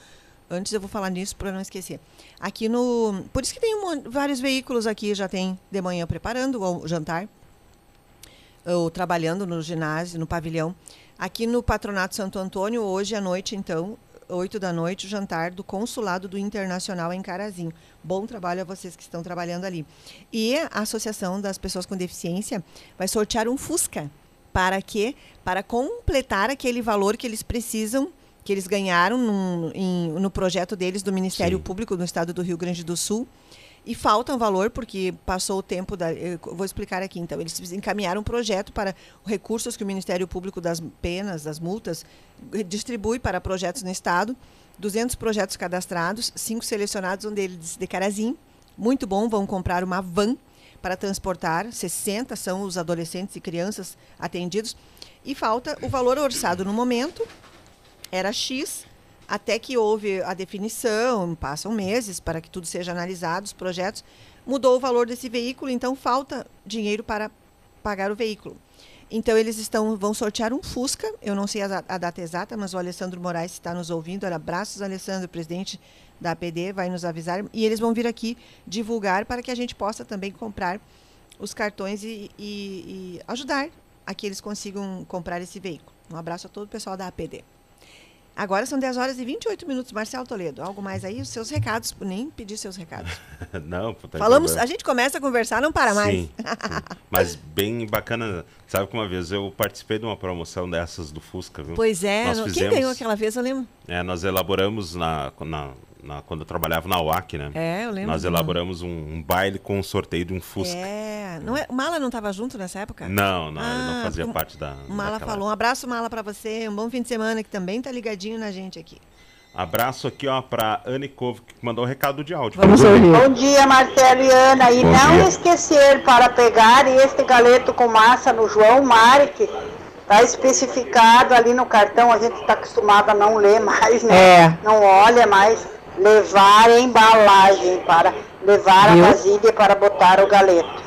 Speaker 4: Antes eu vou falar nisso para não esquecer. Aqui no. Por isso que tem um vários veículos aqui, já tem de manhã preparando o jantar ou trabalhando no ginásio, no pavilhão. Aqui no Patronato Santo Antônio, hoje à noite, então, 8 da noite, o jantar do Consulado do Internacional em Carazinho. Bom trabalho a vocês que estão trabalhando ali. E a Associação das Pessoas com Deficiência vai sortear um Fusca. Para quê? Para completar aquele valor que eles precisam, que eles ganharam num- em- no projeto deles do Ministério
Speaker 3: Sim.
Speaker 4: Público no estado do Rio Grande do Sul. E falta um valor, porque passou o tempo da. Eu vou explicar aqui então. Eles encaminharam um projeto para recursos que o Ministério Público das penas, das multas, distribui para projetos no Estado. 200 projetos cadastrados, cinco selecionados, um deles de Carazim. Muito bom, vão comprar uma van para transportar. 60 são os adolescentes e crianças atendidos. E falta o valor orçado no momento, era X, até que houve a definição, passam meses para que tudo seja analisado, os projetos, mudou o valor desse veículo, então falta dinheiro para pagar o veículo. Então eles estão vão sortear um Fusca, eu não sei a, a data exata, mas o Alessandro Moraes está nos ouvindo, era abraços Alessandro, presidente da APD, vai nos avisar e eles vão vir aqui divulgar para que a gente possa também comprar os cartões e, e- e ajudar a que eles consigam comprar esse veículo. Um abraço a todo o pessoal da APD. Agora são 10 horas e 28 minutos. Marcelo Toledo, algo mais aí? Os seus recados, nem pedi seus recados.
Speaker 3: Não, tá
Speaker 4: Falamos, a gente começa a conversar, não para mais.
Speaker 3: Sim, sim. Mas bem bacana. Sabe que uma vez eu participei de uma promoção dessas do Fusca, viu?
Speaker 4: Pois é,
Speaker 3: Nós
Speaker 4: no- quem
Speaker 3: fizemos-
Speaker 4: ganhou aquela vez, eu lembro.
Speaker 3: É, nós elaboramos na, na, na- quando eu trabalhava na UAC, né?
Speaker 4: É, eu lembro.
Speaker 3: Nós elaboramos um, um baile com um sorteio de um Fusca.
Speaker 4: É, não é, o Mala não estava junto nessa época?
Speaker 3: Não, não, ele
Speaker 4: Ah,
Speaker 3: não fazia
Speaker 4: o-
Speaker 3: parte da.
Speaker 4: O Mala
Speaker 3: daquela-
Speaker 4: falou, um abraço Mala pra você, um bom fim de semana que também tá ligadinho na gente aqui.
Speaker 3: Abraço aqui, ó, pra Anne Cove, que mandou um recado de áudio.
Speaker 4: Vamos
Speaker 3: ouvir.
Speaker 5: Bom dia, Marcelo e Ana. E
Speaker 3: Bom
Speaker 5: não
Speaker 3: dia.
Speaker 5: esquecer para pegar este galeto com massa no João Marque. Está especificado ali no cartão, a gente está acostumado a não ler mais, né?
Speaker 6: É.
Speaker 5: Não olha mais. Levar a embalagem para levar
Speaker 6: Viu?
Speaker 5: a vasilha para botar o galeto.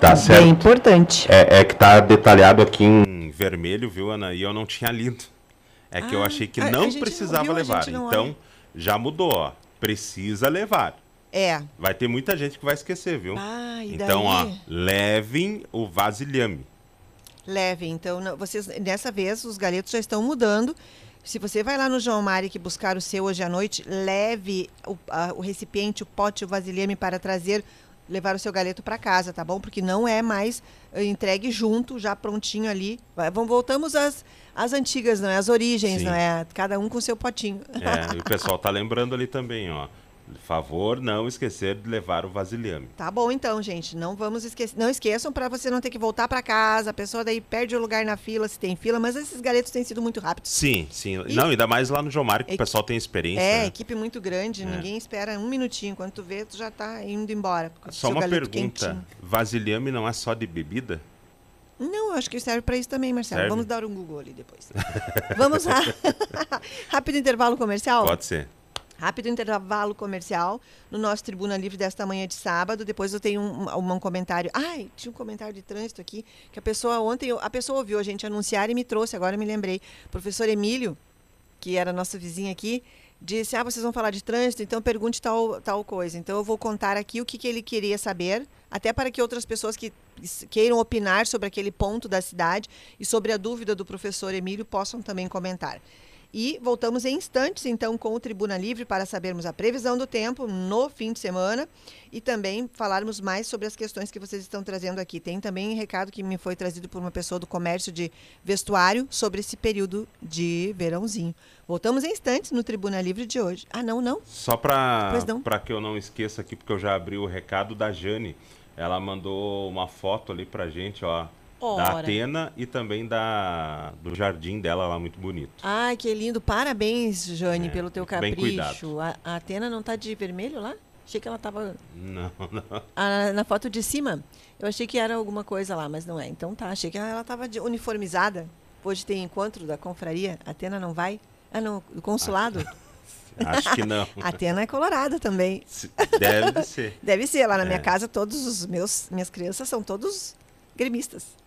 Speaker 3: Tá certo.
Speaker 6: Bem importante.
Speaker 3: É, é que tá detalhado aqui em vermelho, viu, Ana? E eu não tinha lido. É que eu
Speaker 4: Ah,
Speaker 3: achei que
Speaker 4: a- a
Speaker 3: não
Speaker 4: gente não
Speaker 3: precisava
Speaker 4: viu, a
Speaker 3: levar.
Speaker 4: não
Speaker 3: Então,
Speaker 4: olha.
Speaker 3: já mudou, ó. Precisa levar.
Speaker 4: É.
Speaker 3: Vai ter muita gente que vai esquecer, viu?
Speaker 4: Ah, e
Speaker 3: então, ó,
Speaker 4: daí?
Speaker 3: levem o vasilhame.
Speaker 4: Leve, então, não- vocês, dessa vez os galetos já estão mudando. Se você vai lá no João Maric buscar o seu hoje à noite, leve o, a- o recipiente, o pote, o vasilhame para trazer, levar o seu galeto para casa, tá bom? Porque não é mais eh, entregue junto, já prontinho ali. Vamos, voltamos às, às antigas, não é? Às origens,
Speaker 3: Sim.
Speaker 4: não é? Cada um com o seu potinho.
Speaker 3: É, e o pessoal tá lembrando ali também, ó. Favor, não esquecer de levar o vasilhame.
Speaker 4: Tá bom então, gente. Não vamos esquecer. Não esqueçam para você não ter que voltar para casa. A pessoa daí perde o lugar na fila, se tem fila, mas esses galetos têm sido muito rápidos.
Speaker 3: Sim, sim.
Speaker 4: E-
Speaker 3: Não, ainda mais lá no Mário, que o
Speaker 4: Equi-
Speaker 3: pessoal tem experiência.
Speaker 4: É,
Speaker 3: né?
Speaker 4: equipe muito grande, ninguém espera um minutinho. Quando tu vê, tu já tá indo embora. o
Speaker 3: Só uma pergunta.
Speaker 4: quentinho.
Speaker 3: Vasilhame não é só de bebida?
Speaker 4: Não, eu acho que serve para isso também, Marcelo.
Speaker 3: Serve?
Speaker 4: Vamos dar um Google ali depois. Vamos lá. Rápido intervalo comercial?
Speaker 3: Pode ser.
Speaker 4: Rápido intervalo comercial no nosso Tribuna Livre desta manhã de sábado. Depois eu tenho um, um- comentário. Ai, tinha um comentário de trânsito aqui que a pessoa ontem, a pessoa ouviu a gente anunciar e me trouxe, agora eu me lembrei. O professor Emílio, que era nosso vizinho aqui, disse: Ah, vocês vão falar de trânsito, então pergunte tal, tal coisa. Então eu vou contar aqui o que, que ele queria saber, até para que outras pessoas que queiram opinar sobre aquele ponto da cidade e sobre a dúvida do professor Emílio possam também comentar. E voltamos em instantes, então, com o Tribuna Livre para sabermos a previsão do tempo no fim de semana e também falarmos mais sobre as questões que vocês estão trazendo aqui. Tem também um recado que me foi trazido por uma pessoa do comércio de vestuário sobre esse período de verãozinho. Voltamos em instantes no Tribuna Livre de hoje. Ah, não, não?
Speaker 3: Só para que eu não esqueça aqui, porque eu já abri o recado da Jane. Ela mandou uma foto ali pra gente, ó. Da
Speaker 4: Ora.
Speaker 3: Atena e também da do jardim dela lá, muito bonito.
Speaker 4: Ai, que lindo. Parabéns, Jane,
Speaker 3: É,
Speaker 4: pelo teu capricho. A, a Atena não tá de vermelho lá? Achei que ela tava
Speaker 3: Não, não.
Speaker 4: Ah, na foto de cima, eu achei que era alguma coisa lá, mas não é. Então tá, achei que ela estava uniformizada. Hoje tem encontro da confraria. Atena não vai? Ah, não, do consulado.
Speaker 3: Acho que não.
Speaker 4: Atena é colorada também.
Speaker 3: Deve de ser.
Speaker 4: Deve ser. Lá na minha
Speaker 3: É.
Speaker 4: casa, todos os meus minhas crianças são todos gremistas.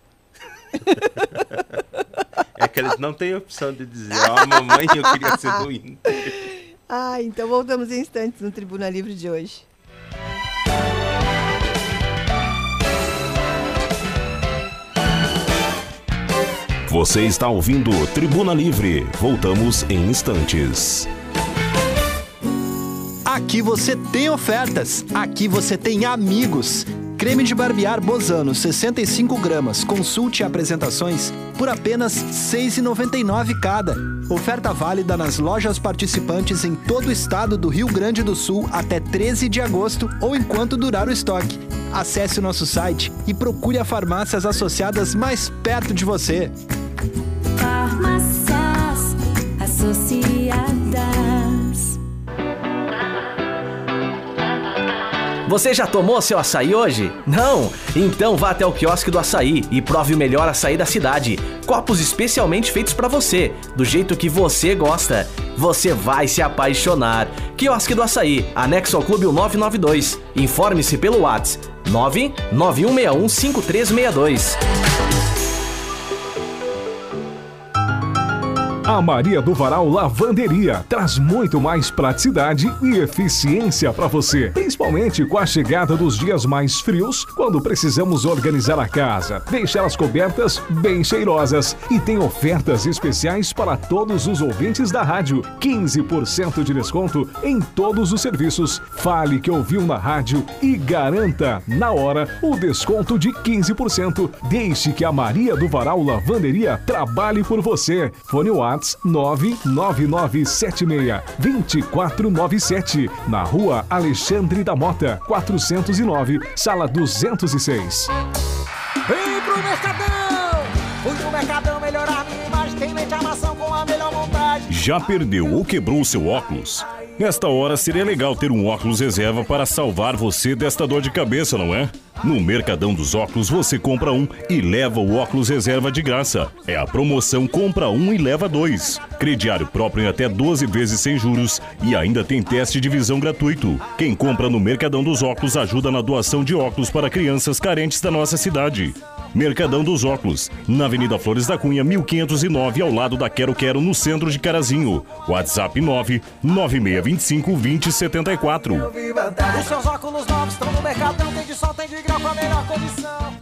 Speaker 3: É que eles não têm opção de dizer, ó, mamãe, eu queria ser do Inter.
Speaker 4: Ah, então voltamos em instantes no Tribuna Livre de hoje.
Speaker 1: Você está ouvindo Tribuna Livre. Voltamos em instantes.
Speaker 7: Aqui você tem ofertas, aqui você tem amigos. Creme de barbear Bozano, 65 gramas, consulte apresentações por apenas R$ 6,99 cada. Oferta válida nas lojas participantes em todo o estado do Rio Grande do Sul até 13 de agosto ou enquanto durar o estoque. Acesse o nosso site e procure a farmácias associadas mais perto de você.
Speaker 2: Farmácias associadas.
Speaker 8: Você já tomou seu açaí hoje? Não? Então vá até o quiosque do açaí e prove o melhor açaí da cidade. Copos especialmente feitos pra você, do jeito que você gosta. Você vai se apaixonar. Quiosque do Açaí, anexo ao Clube 992. Informe-se pelo WhatsApp 991615362.
Speaker 6: A Maria do Varal Lavanderia traz muito mais praticidade e eficiência para você, principalmente com a chegada dos dias mais frios, quando precisamos organizar a casa, deixar as cobertas bem cheirosas e tem ofertas especiais para todos os ouvintes da rádio. 15% de desconto em todos os serviços. Fale que ouviu na rádio e garanta na hora o desconto de 15%. Deixe que a Maria do Varal Lavanderia trabalhe por você. Fone Whats 99976 2497 na Rua Alexandre da Mota, 409, sala 206.
Speaker 9: Vem pro Mercadão! Fui pro Mercadão melhorar minha imagem, tem mente armação com a melhor vontade.
Speaker 10: Já perdeu ou quebrou seu óculos? Nesta hora seria legal ter um óculos reserva para salvar você desta dor de cabeça, não é? No Mercadão dos Óculos você compra um e leva o óculos reserva de graça. É a promoção compra um e leva dois. Crediário próprio em até 12 vezes sem juros e ainda tem teste de visão gratuito. Quem compra no Mercadão dos Óculos ajuda na doação de óculos para crianças carentes da nossa cidade. Mercadão dos Óculos, na Avenida Flores da Cunha, 1509, ao lado da Quero Quero, no centro de Carazinho. WhatsApp 99625 2074.
Speaker 9: Os seus óculos novos estão no Mercadão, tem de sol, tem de grau a melhor condição.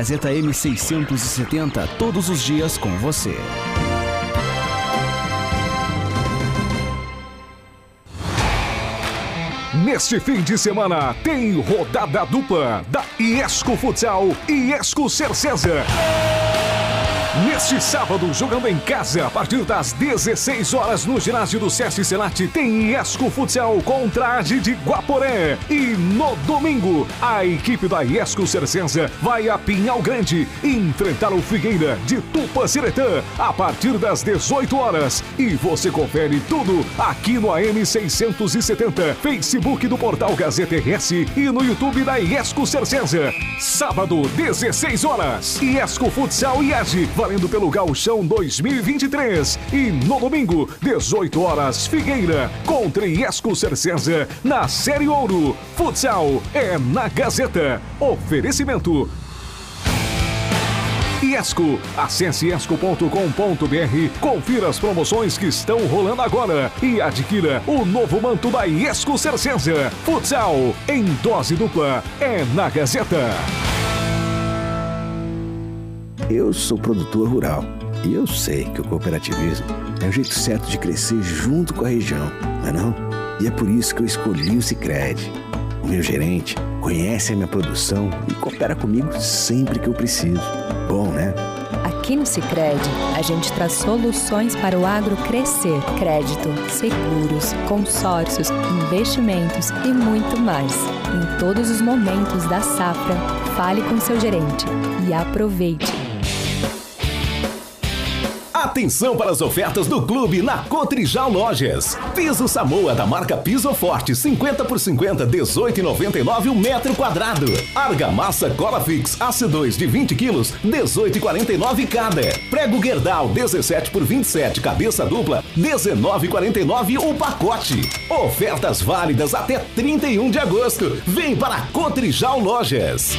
Speaker 11: M670, todos os dias com você.
Speaker 6: Neste fim de semana tem rodada dupla da Iesco Futsal e Iesco Cercesa. Neste sábado, jogando em casa, a partir das 16 horas no ginásio do Sesc Senat, tem Iesco Futsal contra a de Guaporé. E no domingo, a equipe da Iesco Cercenza vai a Pinhal Grande enfrentar o Figueira de Tupaciretã a partir das 18 horas. E você confere tudo aqui no AM 670, Facebook do Portal Gazeta RS e no YouTube da Iesco Cercenza. Sábado, 16 horas, Iesco Futsal e AGE valendo pelo Gauchão 2023. E no domingo, 18 horas, Figueira contra Iesco Cercesa na Série Ouro. Futsal é na Gazeta. Oferecimento. Iesco. Acesse iesco.com.br, confira as promoções que estão rolando agora e adquira o novo manto da Iesco Cercesa. Futsal em dose dupla é na Gazeta.
Speaker 12: Eu sou produtor rural e eu sei que o cooperativismo é o jeito certo de crescer junto com a região, não é não? E é por isso que eu escolhi o Sicredi. O meu gerente conhece a minha produção e coopera comigo sempre que eu preciso. Bom, né?
Speaker 2: Aqui no Sicredi, a gente traz soluções para o agro crescer: crédito, seguros, consórcios, investimentos e muito mais. Em todos os momentos da safra, fale com seu gerente e aproveite.
Speaker 13: Atenção para as ofertas do clube na Cotrijal Lojas. Piso Samoa da marca Piso Forte, 50 por 50, 18,99 o metro quadrado. Argamassa Cola Fix AC2 de 20 quilos, 18,49 cada. Prego Gerdau 17 por 27, cabeça dupla, 19,49 o pacote. Ofertas válidas até 31 de agosto. Vem para Cotrijal Lojas.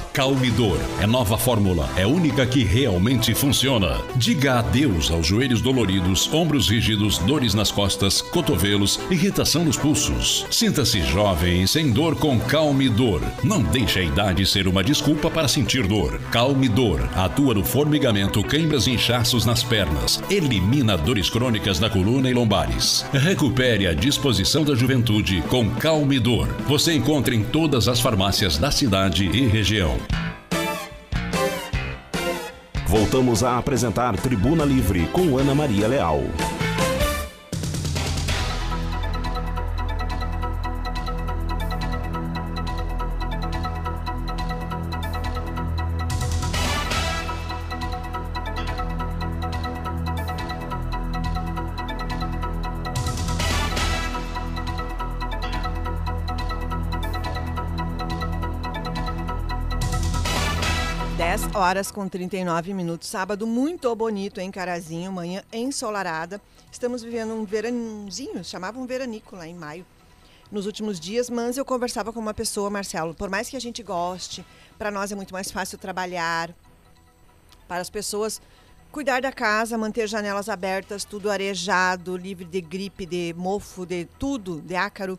Speaker 14: Calmidor é nova fórmula, é única que realmente funciona. Diga adeus aos joelhos doloridos, ombros rígidos, dores nas costas, cotovelos, irritação nos pulsos. Sinta-se jovem sem dor com Calmidor. Não deixe a idade ser uma desculpa para sentir dor. Calmidor atua no formigamento, câimbras e inchaços nas pernas. Elimina dores crônicas na coluna e lombares. Recupere a disposição da juventude com Calmidor. Você encontra em todas as farmácias da cidade e região.
Speaker 1: Voltamos a apresentar Tribuna Livre com Ana Maria Leal.
Speaker 4: Horas com 39 minutos, sábado muito bonito em Carazinho, manhã ensolarada. Estamos vivendo um verãozinho, chamavam um veranico lá em maio. Nos últimos dias, mas eu conversava com uma pessoa, Marcelo, por mais que a gente goste, para nós é muito mais fácil trabalhar, para as pessoas cuidar da casa, manter janelas abertas, tudo arejado, livre de gripe, de mofo, de tudo, de ácaro.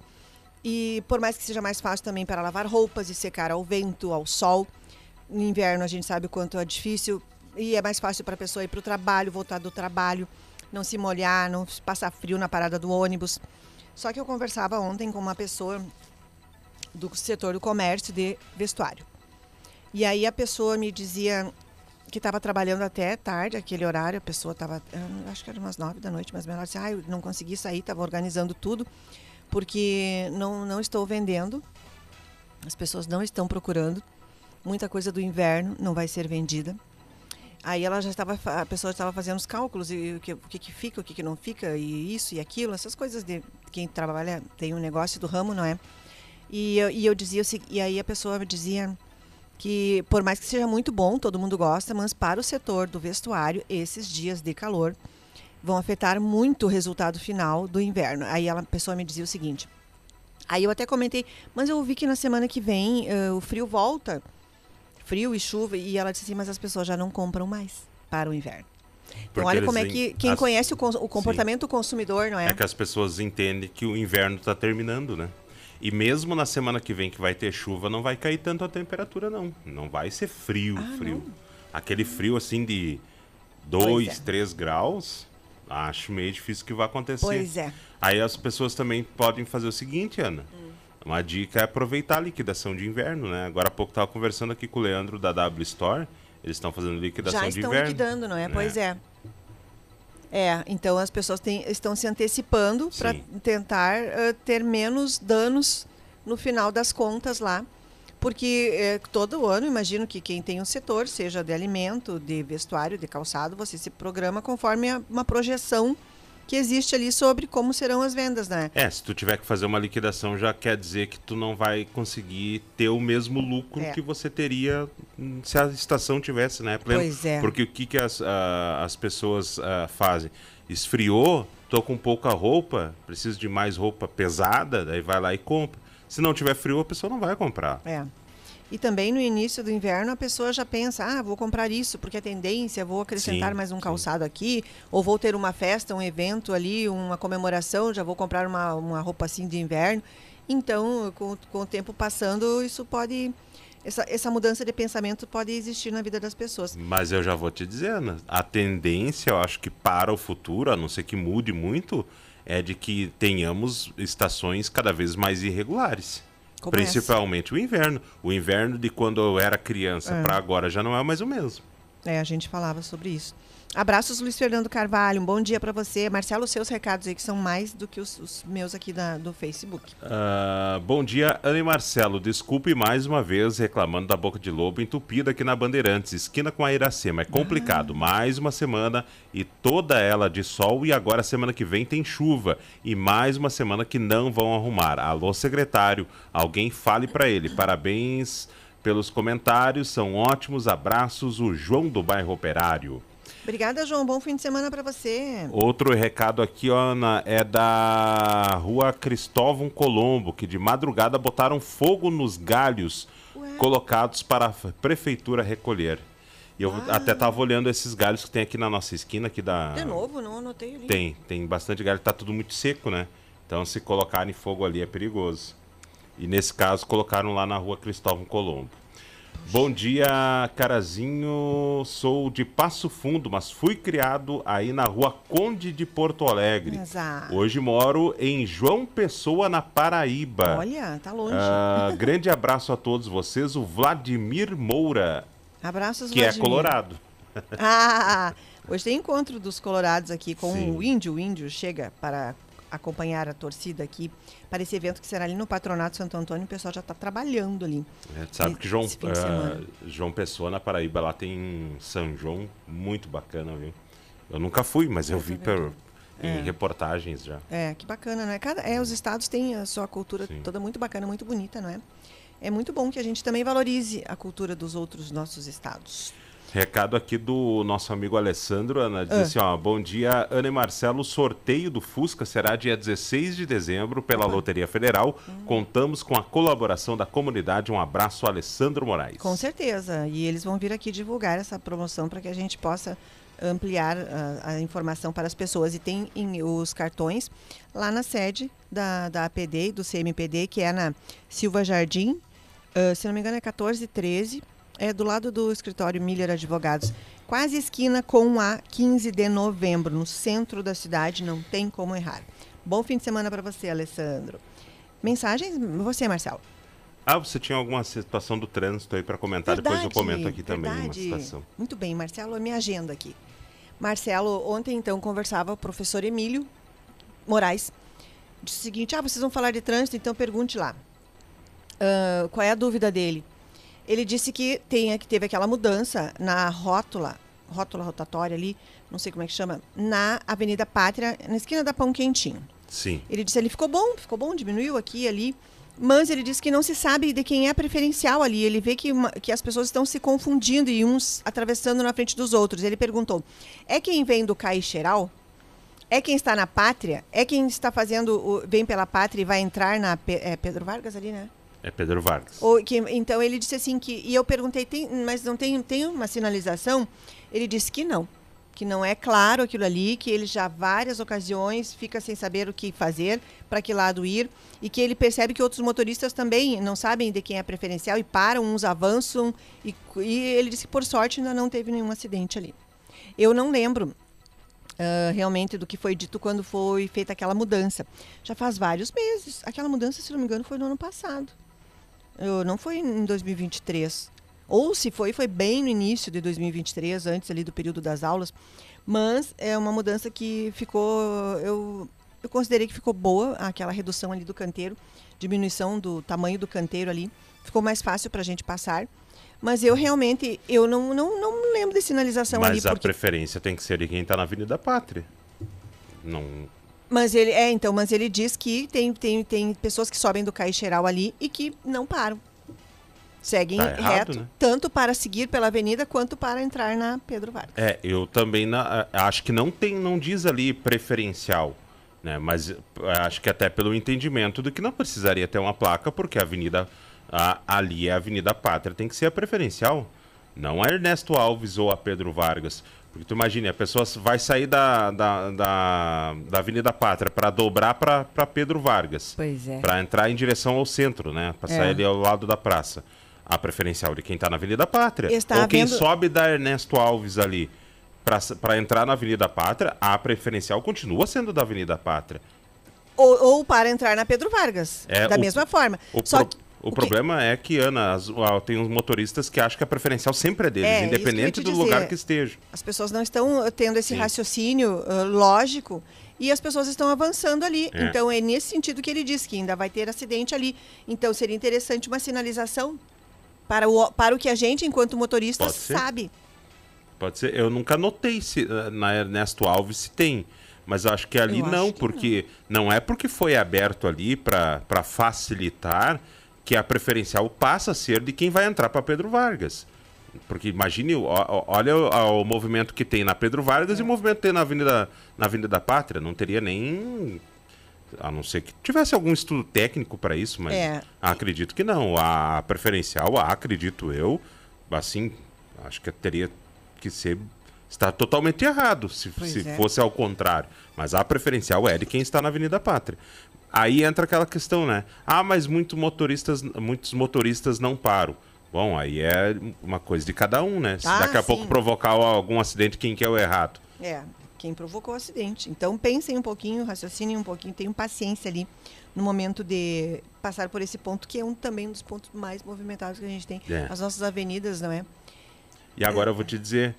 Speaker 4: E por mais que seja mais fácil também para lavar roupas e secar ao vento, ao sol, no inverno a gente sabe o quanto é difícil e é mais fácil para a pessoa ir para o trabalho, voltar do trabalho, não se molhar, não passar frio na parada do ônibus. Só que eu conversava ontem com uma pessoa do setor do comércio de vestuário. E aí a pessoa me dizia que estava trabalhando até tarde, aquele horário, a pessoa estava, acho que era umas nove da noite, mas melhor disse, ah, eu não consegui sair, estava organizando tudo, porque não, não estou vendendo, as pessoas não estão procurando muita coisa do inverno não vai ser vendida. Aí ela já estava, a pessoa estava fazendo os cálculos e o que, o que, que fica, o que, que não fica, e isso e aquilo, essas coisas de quem trabalha, tem um negócio do ramo, não é? E eu, e eu dizia, e aí a pessoa me dizia que por mais que seja muito bom, todo mundo gosta, mas para o setor do vestuário, esses dias de calor vão afetar muito o resultado final do inverno. Aí ela, a pessoa me dizia o seguinte, aí eu até comentei, mas eu ouvi que na semana que vem uh, o frio volta, frio e chuva, e ela disse assim, mas as pessoas já não compram mais para o inverno. Então, olha como é que quem as... conhece o, o comportamento Sim. do consumidor, não é?
Speaker 3: É que as pessoas entendem que o inverno está terminando, né? E mesmo na semana que vem que vai ter chuva, não vai cair tanto a temperatura, não. Não vai ser frio, ah, frio. Não. Aquele frio assim de 2, é. 3 graus, acho meio difícil que vai acontecer.
Speaker 4: Pois é.
Speaker 3: Aí as pessoas também podem fazer o seguinte, Ana. Hum uma dica é aproveitar a liquidação de inverno, né? Agora há pouco estava conversando aqui com o Leandro da W Store. Eles estão fazendo liquidação de inverno. Já
Speaker 4: estão liquidando, não é? Né? Pois é. É, então as pessoas têm, estão se antecipando para tentar uh, ter menos danos no final das contas lá. Porque eh, todo ano, imagino que quem tem um setor, seja de alimento, de vestuário, de calçado, você se programa conforme a, uma projeção que existe ali sobre como serão as vendas, né?
Speaker 3: É, se tu tiver que fazer uma liquidação, já quer dizer que tu não vai conseguir ter o mesmo lucro é. que você teria se a estação tivesse, né?
Speaker 4: Pleno. Pois é.
Speaker 3: Porque o que, que as, as pessoas fazem? Esfriou, tô com pouca roupa, preciso de mais roupa pesada, daí vai lá e compra. Se não tiver frio, a pessoa não vai comprar.
Speaker 4: É. E também no início do inverno a pessoa já pensa, ah, vou comprar isso porque é tendência, vou acrescentar sim, mais um calçado sim. aqui, ou vou ter uma festa, um evento ali, uma comemoração, já vou comprar uma, uma roupa assim de inverno. Então, com, com o tempo passando, isso pode essa, essa mudança de pensamento pode existir na vida das pessoas.
Speaker 3: Mas eu já vou te dizer, Ana, a tendência, eu acho que para o futuro, a não ser que mude muito, é de que tenhamos estações cada vez mais irregulares. Começa. Principalmente o inverno. O inverno de quando eu era criança é. para agora já não é mais o mesmo.
Speaker 4: É, a gente falava sobre isso. Abraços, Luiz Fernando Carvalho. Um bom dia para você. Marcelo, seus recados aí, que são mais do que os, os meus aqui da, do Facebook.
Speaker 3: Uh, bom dia, Ana e Marcelo. Desculpe mais uma vez reclamando da boca de lobo entupida aqui na Bandeirantes, esquina com a Iracema. É complicado. Ah. Mais uma semana e toda ela de sol. E agora, semana que vem, tem chuva. E mais uma semana que não vão arrumar. Alô, secretário. Alguém fale para ele. Parabéns pelos comentários. São ótimos. Abraços. O João do Bairro Operário.
Speaker 4: Obrigada, João. Bom fim de semana para você.
Speaker 3: Outro recado aqui, Ana, é da rua Cristóvão Colombo, que de madrugada botaram fogo nos galhos Ué. colocados para a prefeitura recolher. E eu
Speaker 4: Ah.
Speaker 3: até tava olhando esses galhos que tem aqui na nossa esquina aqui da
Speaker 4: De novo, não anotei ali.
Speaker 3: Tem, tem bastante galho, tá tudo muito seco, né? Então se colocarem fogo ali é perigoso. E nesse caso colocaram lá na rua Cristóvão Colombo. Bom dia, Carazinho. Sou de Passo Fundo, mas fui criado aí na rua Conde de Porto Alegre.
Speaker 4: Azar.
Speaker 3: Hoje moro em João Pessoa, na Paraíba.
Speaker 4: Olha, tá longe.
Speaker 3: Ah, grande abraço a todos vocês. O Vladimir Moura,
Speaker 4: Abraços,
Speaker 3: que é
Speaker 4: Vladimir.
Speaker 3: colorado.
Speaker 4: Ah, hoje tem encontro dos colorados aqui com
Speaker 3: Sim.
Speaker 4: o índio. O índio chega para acompanhar a torcida aqui para esse evento que será ali no Patronato Santo Antônio. O pessoal já está trabalhando ali.
Speaker 3: É, sabe que João,
Speaker 4: semana.
Speaker 3: João Pessoa, na Paraíba, lá tem São João muito bacana, viu? Eu nunca fui, mas eu vi por, em
Speaker 4: É.
Speaker 3: reportagens já.
Speaker 4: É, que bacana, não é? Cada, é, os estados têm a sua cultura toda muito bacana, muito bonita, não é? É muito bom que a gente também valorize a cultura dos outros nossos estados.
Speaker 3: Recado aqui do nosso amigo Alessandro, Ana, diz
Speaker 4: Ah.
Speaker 3: assim, ó, bom dia, Ana e Marcelo, o sorteio do Fusca será dia 16 de dezembro pela Loteria Federal.
Speaker 4: Hum.
Speaker 3: Contamos com a colaboração da comunidade. Um abraço, Alessandro Moraes.
Speaker 4: Com certeza. E eles vão vir aqui divulgar essa promoção para que a gente possa ampliar a, a informação para as pessoas. E tem em- os cartões lá na sede da, da APD e do CMPD, que é na Silva Jardim, ah, se não me engano é 14 e 13, é do lado do escritório Miller Advogados. Quase esquina com a 15 de novembro, no centro da cidade, não tem como errar. Bom fim de semana para você, Alessandro. Mensagens? Você, Marcelo.
Speaker 3: Ah, você tinha alguma situação do trânsito aí para comentar? Depois eu
Speaker 4: Verdade,
Speaker 3: comento aqui também uma
Speaker 4: verdade.
Speaker 3: situação.
Speaker 4: Muito bem, Marcelo, a minha agenda aqui. Marcelo, ontem então conversava o professor Emílio Moraes. Disse o seguinte: ah, vocês vão falar de trânsito, então pergunte lá. Ah, qual é a dúvida dele? Ele disse que tem, que teve aquela mudança na rótula, rótula rotatória ali, não sei como é que chama, na Avenida Pátria, na esquina da Pão Quentinho.
Speaker 3: Sim.
Speaker 4: Ele disse ali ficou bom, ficou bom, diminuiu aqui e ali. Mas ele disse que não se sabe de quem é preferencial ali. Ele vê que, uma- que as pessoas estão se confundindo e uns atravessando na frente dos outros. Ele perguntou: é quem vem do Caixeral? É quem está na pátria? É quem está fazendo, o, vem pela pátria e vai entrar na é Pedro Vargas ali, né?
Speaker 3: É Pedro Vargas.
Speaker 4: Ou que, então ele disse assim que e eu perguntei, tem, mas não tem, tem uma sinalização? Ele disse que não, que não é claro aquilo ali, que ele já várias ocasiões fica sem saber o que fazer, para que lado ir, e que ele percebe que outros motoristas também não sabem de quem é preferencial e param, uns avançam e, e ele disse que por sorte ainda não teve nenhum acidente ali. Eu não lembro ah, realmente do que foi dito quando foi feita aquela mudança. Já faz vários meses. Aquela mudança, se não me engano, foi no ano passado. Eu, não foi em 2023. Ou se foi, foi bem no início de 2023, antes ali do período das aulas. Mas é uma mudança que ficou. Eu, eu considerei que ficou boa aquela redução ali do canteiro, diminuição do tamanho do canteiro ali. Ficou mais fácil para a gente passar. Mas eu realmente eu não, não, não lembro de sinalização ali.
Speaker 3: Mas a
Speaker 4: Porque
Speaker 3: preferência tem que ser de quem está na Avenida Pátria. Não.
Speaker 4: Mas ele é, então, mas ele diz que tem, tem, tem pessoas que sobem do Caixeral ali e que não param. Seguem
Speaker 3: Tá errado,
Speaker 4: reto,
Speaker 3: né?
Speaker 4: tanto para seguir pela avenida quanto para entrar na Pedro Vargas.
Speaker 3: É, eu também na- acho que não tem, não diz ali preferencial, né? Mas eh, acho que até pelo entendimento do que não precisaria ter uma placa, porque a avenida a- ali é a Avenida Pátria, tem que ser a preferencial. Não é Ernesto Alves ou a Pedro Vargas. Porque tu imagina, a pessoa vai sair da, da, da, da Avenida Pátria para dobrar para Pedro Vargas.
Speaker 4: Pois é.
Speaker 3: Para entrar em direção ao centro, né? Para sair
Speaker 4: É.
Speaker 3: ali ao lado da praça. A preferencial de quem está na Avenida Pátria.
Speaker 4: Está
Speaker 3: ou quem
Speaker 4: havendo-
Speaker 3: sobe da Ernesto Alves ali para entrar na Avenida Pátria, a preferencial continua sendo da Avenida Pátria.
Speaker 4: Ou, ou para entrar na Pedro Vargas,
Speaker 3: É,
Speaker 4: da
Speaker 3: o-
Speaker 4: mesma forma.
Speaker 3: O,
Speaker 4: Só
Speaker 3: pro-
Speaker 4: que,
Speaker 3: o problema é que, Ana, as- tem uns motoristas que acham que a preferencial sempre é deles,
Speaker 4: É, que
Speaker 3: independente
Speaker 4: te
Speaker 3: do
Speaker 4: dizer.
Speaker 3: lugar que esteja.
Speaker 4: as pessoas não estão uh, tendo esse
Speaker 3: Sim.
Speaker 4: raciocínio uh, lógico e as pessoas estão avançando ali.
Speaker 3: É.
Speaker 4: Então é nesse sentido que ele diz que ainda vai ter acidente ali. Então seria interessante uma sinalização para o, para o que a gente, enquanto motorista,
Speaker 3: Pode
Speaker 4: sabe.
Speaker 3: Pode ser. Eu nunca notei se eh, na Ernesto Alves se tem. Mas acho que ali
Speaker 4: Eu
Speaker 3: não,
Speaker 4: acho que
Speaker 3: porque não. é porque foi aberto ali para facilitar que a preferencial passa a ser de quem vai entrar para Pedro Vargas. Porque imagine, olha o, movimento que tem na Pedro Vargas
Speaker 4: É.
Speaker 3: e o movimento que tem na Avenida, na Avenida da Pátria. Não teria nem. A não ser que tivesse algum estudo técnico para isso, mas
Speaker 4: É.
Speaker 3: acredito que não. A preferencial, a, acredito eu, assim, acho que teria que ser. Está totalmente errado se, se
Speaker 4: é.
Speaker 3: fosse ao contrário. Mas a preferencial é de quem está na Avenida Pátria. Aí entra aquela questão, né? Ah, mas muito motoristas, muitos motoristas não param. Bom, aí é uma coisa de cada um, né? Se
Speaker 4: Ah,
Speaker 3: daqui a
Speaker 4: sim.
Speaker 3: pouco provocar algum acidente, quem que é o errado?
Speaker 4: É, quem provocou o acidente. Então pensem um pouquinho, raciocinem um pouquinho, tenham paciência ali no momento de passar por esse ponto, que é um também um dos pontos mais movimentados que a gente tem.
Speaker 3: É.
Speaker 4: As nossas avenidas, não é?
Speaker 3: E agora eu vou te dizer,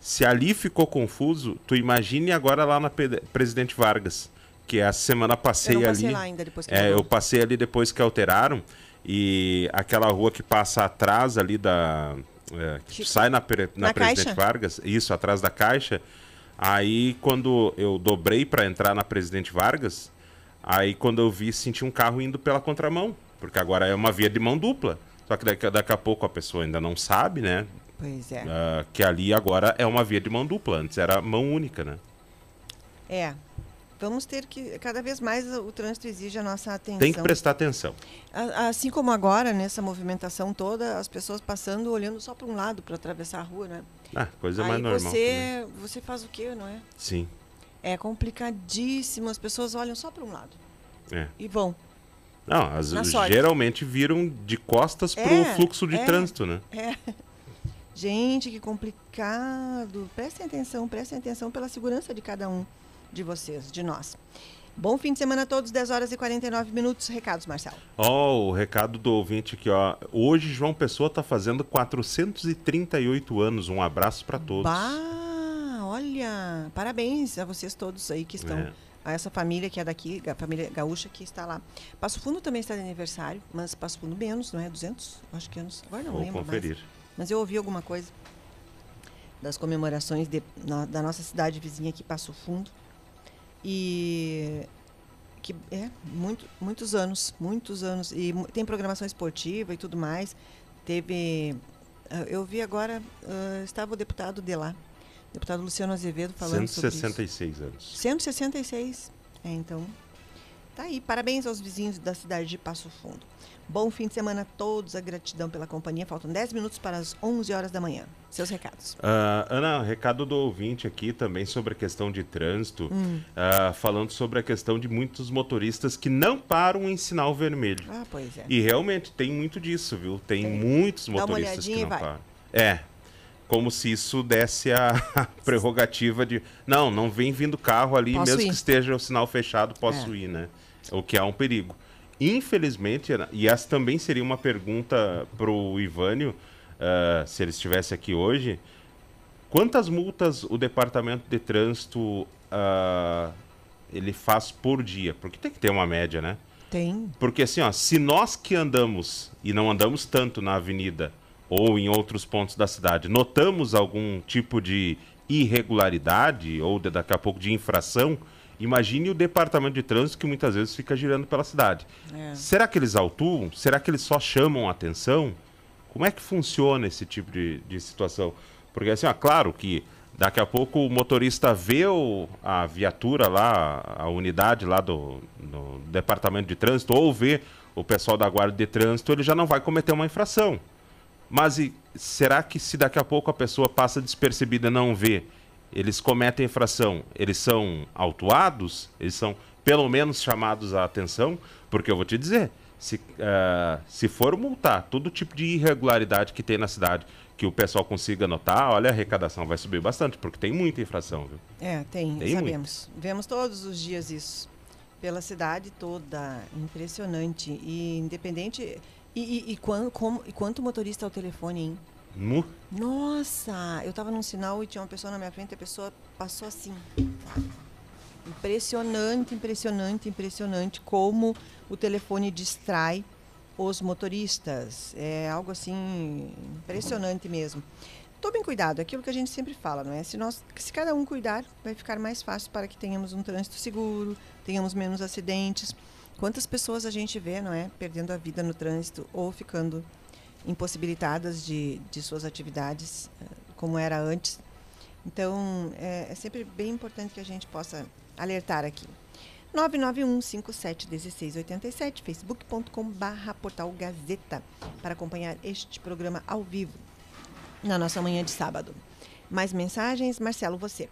Speaker 3: se ali ficou confuso, tu imagine agora lá na Presidente Vargas, que a semana passei
Speaker 4: Eu não passei
Speaker 3: ali.
Speaker 4: lá ainda, depois que
Speaker 3: é, eu passei ali depois que alteraram e aquela rua que passa atrás ali da é, que sai na, na,
Speaker 4: Na
Speaker 3: Presidente
Speaker 4: Caixa?
Speaker 3: Vargas, isso atrás da Caixa. Aí quando eu dobrei para entrar na Presidente Vargas, aí quando eu vi senti um carro indo pela contramão, porque agora é uma via de mão dupla. Só que daqui, daqui a pouco a pessoa ainda não sabe, né?
Speaker 4: Pois é.
Speaker 3: Ah, que ali agora é uma via de mão dupla, antes era mão única, né?
Speaker 4: É. Vamos ter que, cada vez mais o trânsito exige a nossa atenção.
Speaker 3: Tem que prestar atenção.
Speaker 4: Assim como agora, nessa movimentação toda, as pessoas passando, olhando só para um lado para atravessar a rua, né?
Speaker 3: Ah, coisa
Speaker 4: Aí
Speaker 3: mais normal. né?
Speaker 4: você, você faz o quê, não é?
Speaker 3: Sim,
Speaker 4: É complicadíssimo, as pessoas olham só para um lado
Speaker 3: é.
Speaker 4: e vão.
Speaker 3: Não, as, geralmente viram de costas pro
Speaker 4: É,
Speaker 3: fluxo de
Speaker 4: é,
Speaker 3: trânsito, né?
Speaker 4: É. Gente, que complicado. Prestem atenção, prestem atenção pela segurança de cada um de vocês, de nós. Bom fim de semana a todos, 10 horas e 49 minutos. Recados, Marcelo.
Speaker 3: Ó, o recado do ouvinte aqui, ó. Hoje João Pessoa tá fazendo 438 anos. Um abraço para todos.
Speaker 4: Bah, olha, parabéns a vocês todos aí que estão,
Speaker 3: É.
Speaker 4: a essa família que é daqui, a família gaúcha que está lá. Passo Fundo também está de aniversário, mas Passo Fundo menos, não é? 200? Acho que anos. Agora não
Speaker 3: Vou
Speaker 4: lembro
Speaker 3: conferir.
Speaker 4: mais. Mas eu ouvi alguma coisa das comemorações de- na- da nossa cidade vizinha aqui, Passo Fundo. E que é muito, muitos anos, muitos anos e tem programação esportiva e tudo mais. Teve, ah, eu vi agora ah, estava o deputado de lá, deputado Luciano Azevedo falando sobre isso.
Speaker 3: 166 anos.
Speaker 4: 166. É, então, tá aí. Parabéns aos vizinhos da cidade de Passo Fundo. Bom fim de semana a todos, a gratidão pela companhia. Faltam 10 minutos para as 11 horas da manhã. Seus recados.
Speaker 3: Ah, Ana, recado do ouvinte aqui também sobre a questão de trânsito,
Speaker 4: Hum.
Speaker 3: ah, falando sobre a questão de muitos motoristas que não param em sinal vermelho.
Speaker 4: Ah, pois é.
Speaker 3: E realmente tem muito disso, viu? Tem, muitos motoristas que não param. É. Como se isso desse a prerrogativa de. Não, não vem vindo carro ali,
Speaker 4: Posso
Speaker 3: mesmo
Speaker 4: ir.
Speaker 3: que esteja o sinal fechado, posso
Speaker 4: É.
Speaker 3: ir, né? O que é um perigo. Infelizmente, e essa também seria uma pergunta pro Ivânio, ah, se ele estivesse aqui hoje. Quantas multas o departamento de trânsito ah, ele faz por dia? Porque tem que ter uma média, né?
Speaker 4: Tem.
Speaker 3: Porque assim, ó, se nós que andamos e não andamos tanto na avenida ou em outros pontos da cidade, notamos algum tipo de irregularidade ou de- daqui a pouco de infração, imagine o departamento de trânsito que muitas vezes fica girando pela cidade.
Speaker 4: É.
Speaker 3: Será que eles autuam? Será que eles só chamam a atenção? Como é que funciona esse tipo de, de situação? Porque assim, ó, claro que daqui a pouco o motorista vê o- a viatura lá, a unidade lá do, do departamento de trânsito, ou vê o pessoal da guarda de trânsito, ele já não vai cometer uma infração. Mas e será que se daqui a pouco a pessoa passa despercebida e não vê, eles cometem infração, eles são autuados? Eles são pelo menos chamados à atenção? Porque eu vou te dizer, se, ah, se for multar todo tipo de irregularidade que tem na cidade, que o pessoal consiga notar, olha, a arrecadação vai subir bastante, porque tem muita infração, viu?
Speaker 4: É, tem,
Speaker 3: Tem
Speaker 4: sabemos. Vemos todos os dias isso. Pela cidade toda. Impressionante. E independente. E, e, e, quan- como, e quanto motorista ao telefone, hein? Nossa! Eu tava num sinal e tinha uma pessoa na minha frente a pessoa passou assim. Impressionante, impressionante, impressionante como o telefone distrai os motoristas. É algo assim impressionante mesmo. Tomem cuidado, é aquilo que a gente sempre fala, não é? Se nós, se cada um cuidar, vai ficar mais fácil para que tenhamos um trânsito seguro, tenhamos menos acidentes. Quantas pessoas a gente vê, não é, perdendo a vida no trânsito ou ficando impossibilitadas de, de suas atividades, eh, como era antes. Então, é, é sempre bem importante que a gente possa alertar aqui. 991 57 1687, facebook.com barra portal Gazeta, para acompanhar este programa ao vivo na nossa manhã de sábado. Mais mensagens? Marcelo, você.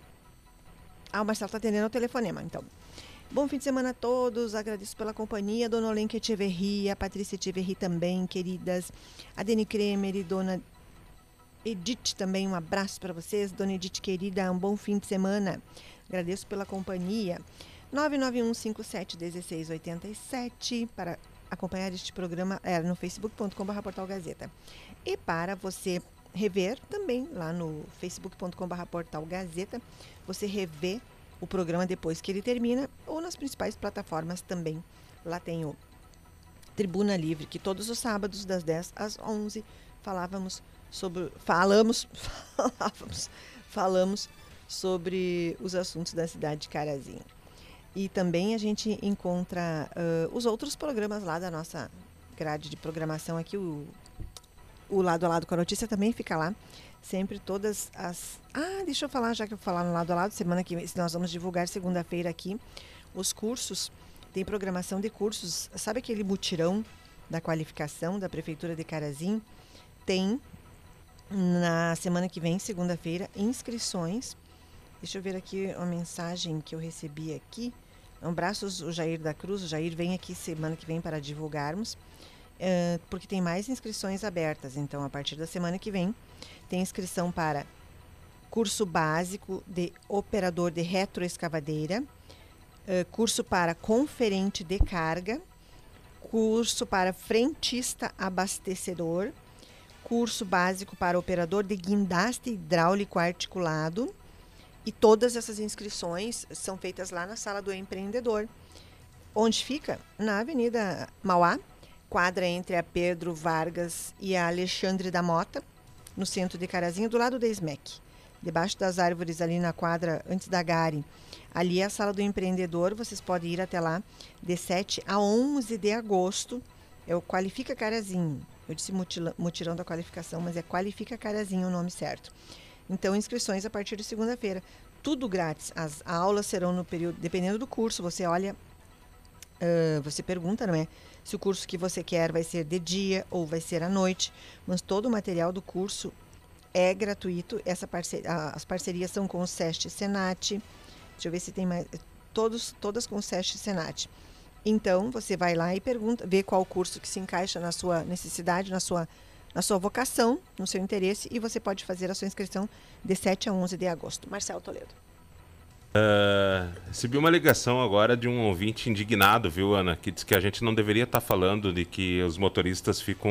Speaker 4: Ah, o Marcelo está atendendo o telefonema, então. Bom fim de semana a todos, agradeço pela companhia, Dona Olenka Echeverri, a Patrícia Echeverri também, queridas, a Deni Kremer e Dona Edith também, um abraço para vocês, Dona Edith querida, um bom fim de semana, agradeço pela companhia. 991571687 para acompanhar este programa é, no facebook.com.br portal Gazeta. E para você rever também lá no facebook.com.br portal Gazeta, você revê o programa depois que ele termina ou nas principais plataformas também. Lá tem o Tribuna Livre, que todos os sábados das 10 às 11 falávamos sobre falamos falávamos falamos sobre os assuntos da cidade de Carazinho. E também a gente encontra uh, os outros programas lá da nossa grade de programação aqui, o, o Lado a Lado com a Notícia também fica lá. Sempre todas as. Ah, deixa eu falar, já que eu falar no lado a lado, semana que nós vamos divulgar segunda-feira aqui os cursos. Tem programação de cursos. Sabe aquele mutirão da qualificação da Prefeitura de Carazinho? Tem na semana que vem, segunda-feira, inscrições. Deixa eu ver aqui uma mensagem que eu recebi aqui. Abraços, o Jair da Cruz. O Jair vem aqui semana que vem para divulgarmos, uh, porque tem mais inscrições abertas. Então, a partir da semana que vem, tem inscrição para curso básico de operador de retroescavadeira, uh, curso para conferente de carga, curso para frentista abastecedor, curso básico para operador de guindaste hidráulico articulado. E todas essas inscrições são feitas lá na sala do empreendedor. Onde fica? Na Avenida Mauá, quadra entre a Pedro Vargas e a Alexandre da Mota no centro de Carazinho, do lado da SMEC. Debaixo das árvores ali na quadra, antes da Gare. Ali é a sala do empreendedor, vocês podem ir até lá de 7 a 11 de agosto. É o Qualifica Carazinho. Eu disse mutirão da qualificação, mas é Qualifica Carazinho o nome certo. Então, inscrições a partir de segunda-feira. Tudo grátis. As aulas serão no período, dependendo do curso, você olha, uh, você pergunta, não é? Se o curso que você quer vai ser de dia ou vai ser à noite, mas todo o material do curso é gratuito. Essa parceria, as parcerias são com o SEST Senat. Deixa eu ver se tem mais. Todos, todas com o SEST Senat. Então, você vai lá e pergunta, vê qual curso que se encaixa na sua necessidade, na sua, na sua vocação, no seu interesse, e você pode fazer a sua inscrição de 7 a 11 de agosto. Marcelo Toledo.
Speaker 3: Uh, recebi uma ligação agora de um ouvinte indignado, viu, Ana? Que diz que a gente não deveria estar tá falando de que os motoristas ficam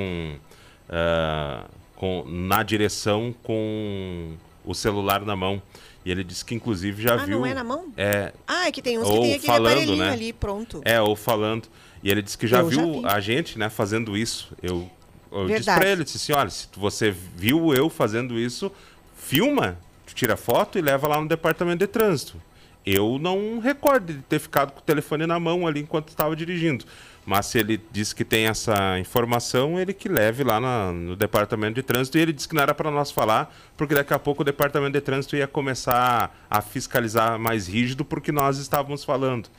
Speaker 3: uh, com, na direção com o celular na mão. E ele disse que inclusive já
Speaker 4: ah,
Speaker 3: viu.
Speaker 4: não é na mão?
Speaker 3: É.
Speaker 4: Ah, é que tem uns que tem aquele falando, né? ali, pronto.
Speaker 3: É, ou falando. E ele disse que já eu viu já a gente, né, fazendo isso. Eu, eu disse pra ele, disse assim, olha, se você viu eu fazendo isso, filma, tira foto e leva lá no departamento de trânsito. Eu não recordo de ter ficado com o telefone na mão ali enquanto estava dirigindo. Mas se ele disse que tem essa informação, ele que leve lá na, no departamento de trânsito. E ele disse que não era para nós falar, porque daqui a pouco o departamento de trânsito ia começar a fiscalizar mais rígido, porque nós estávamos falando.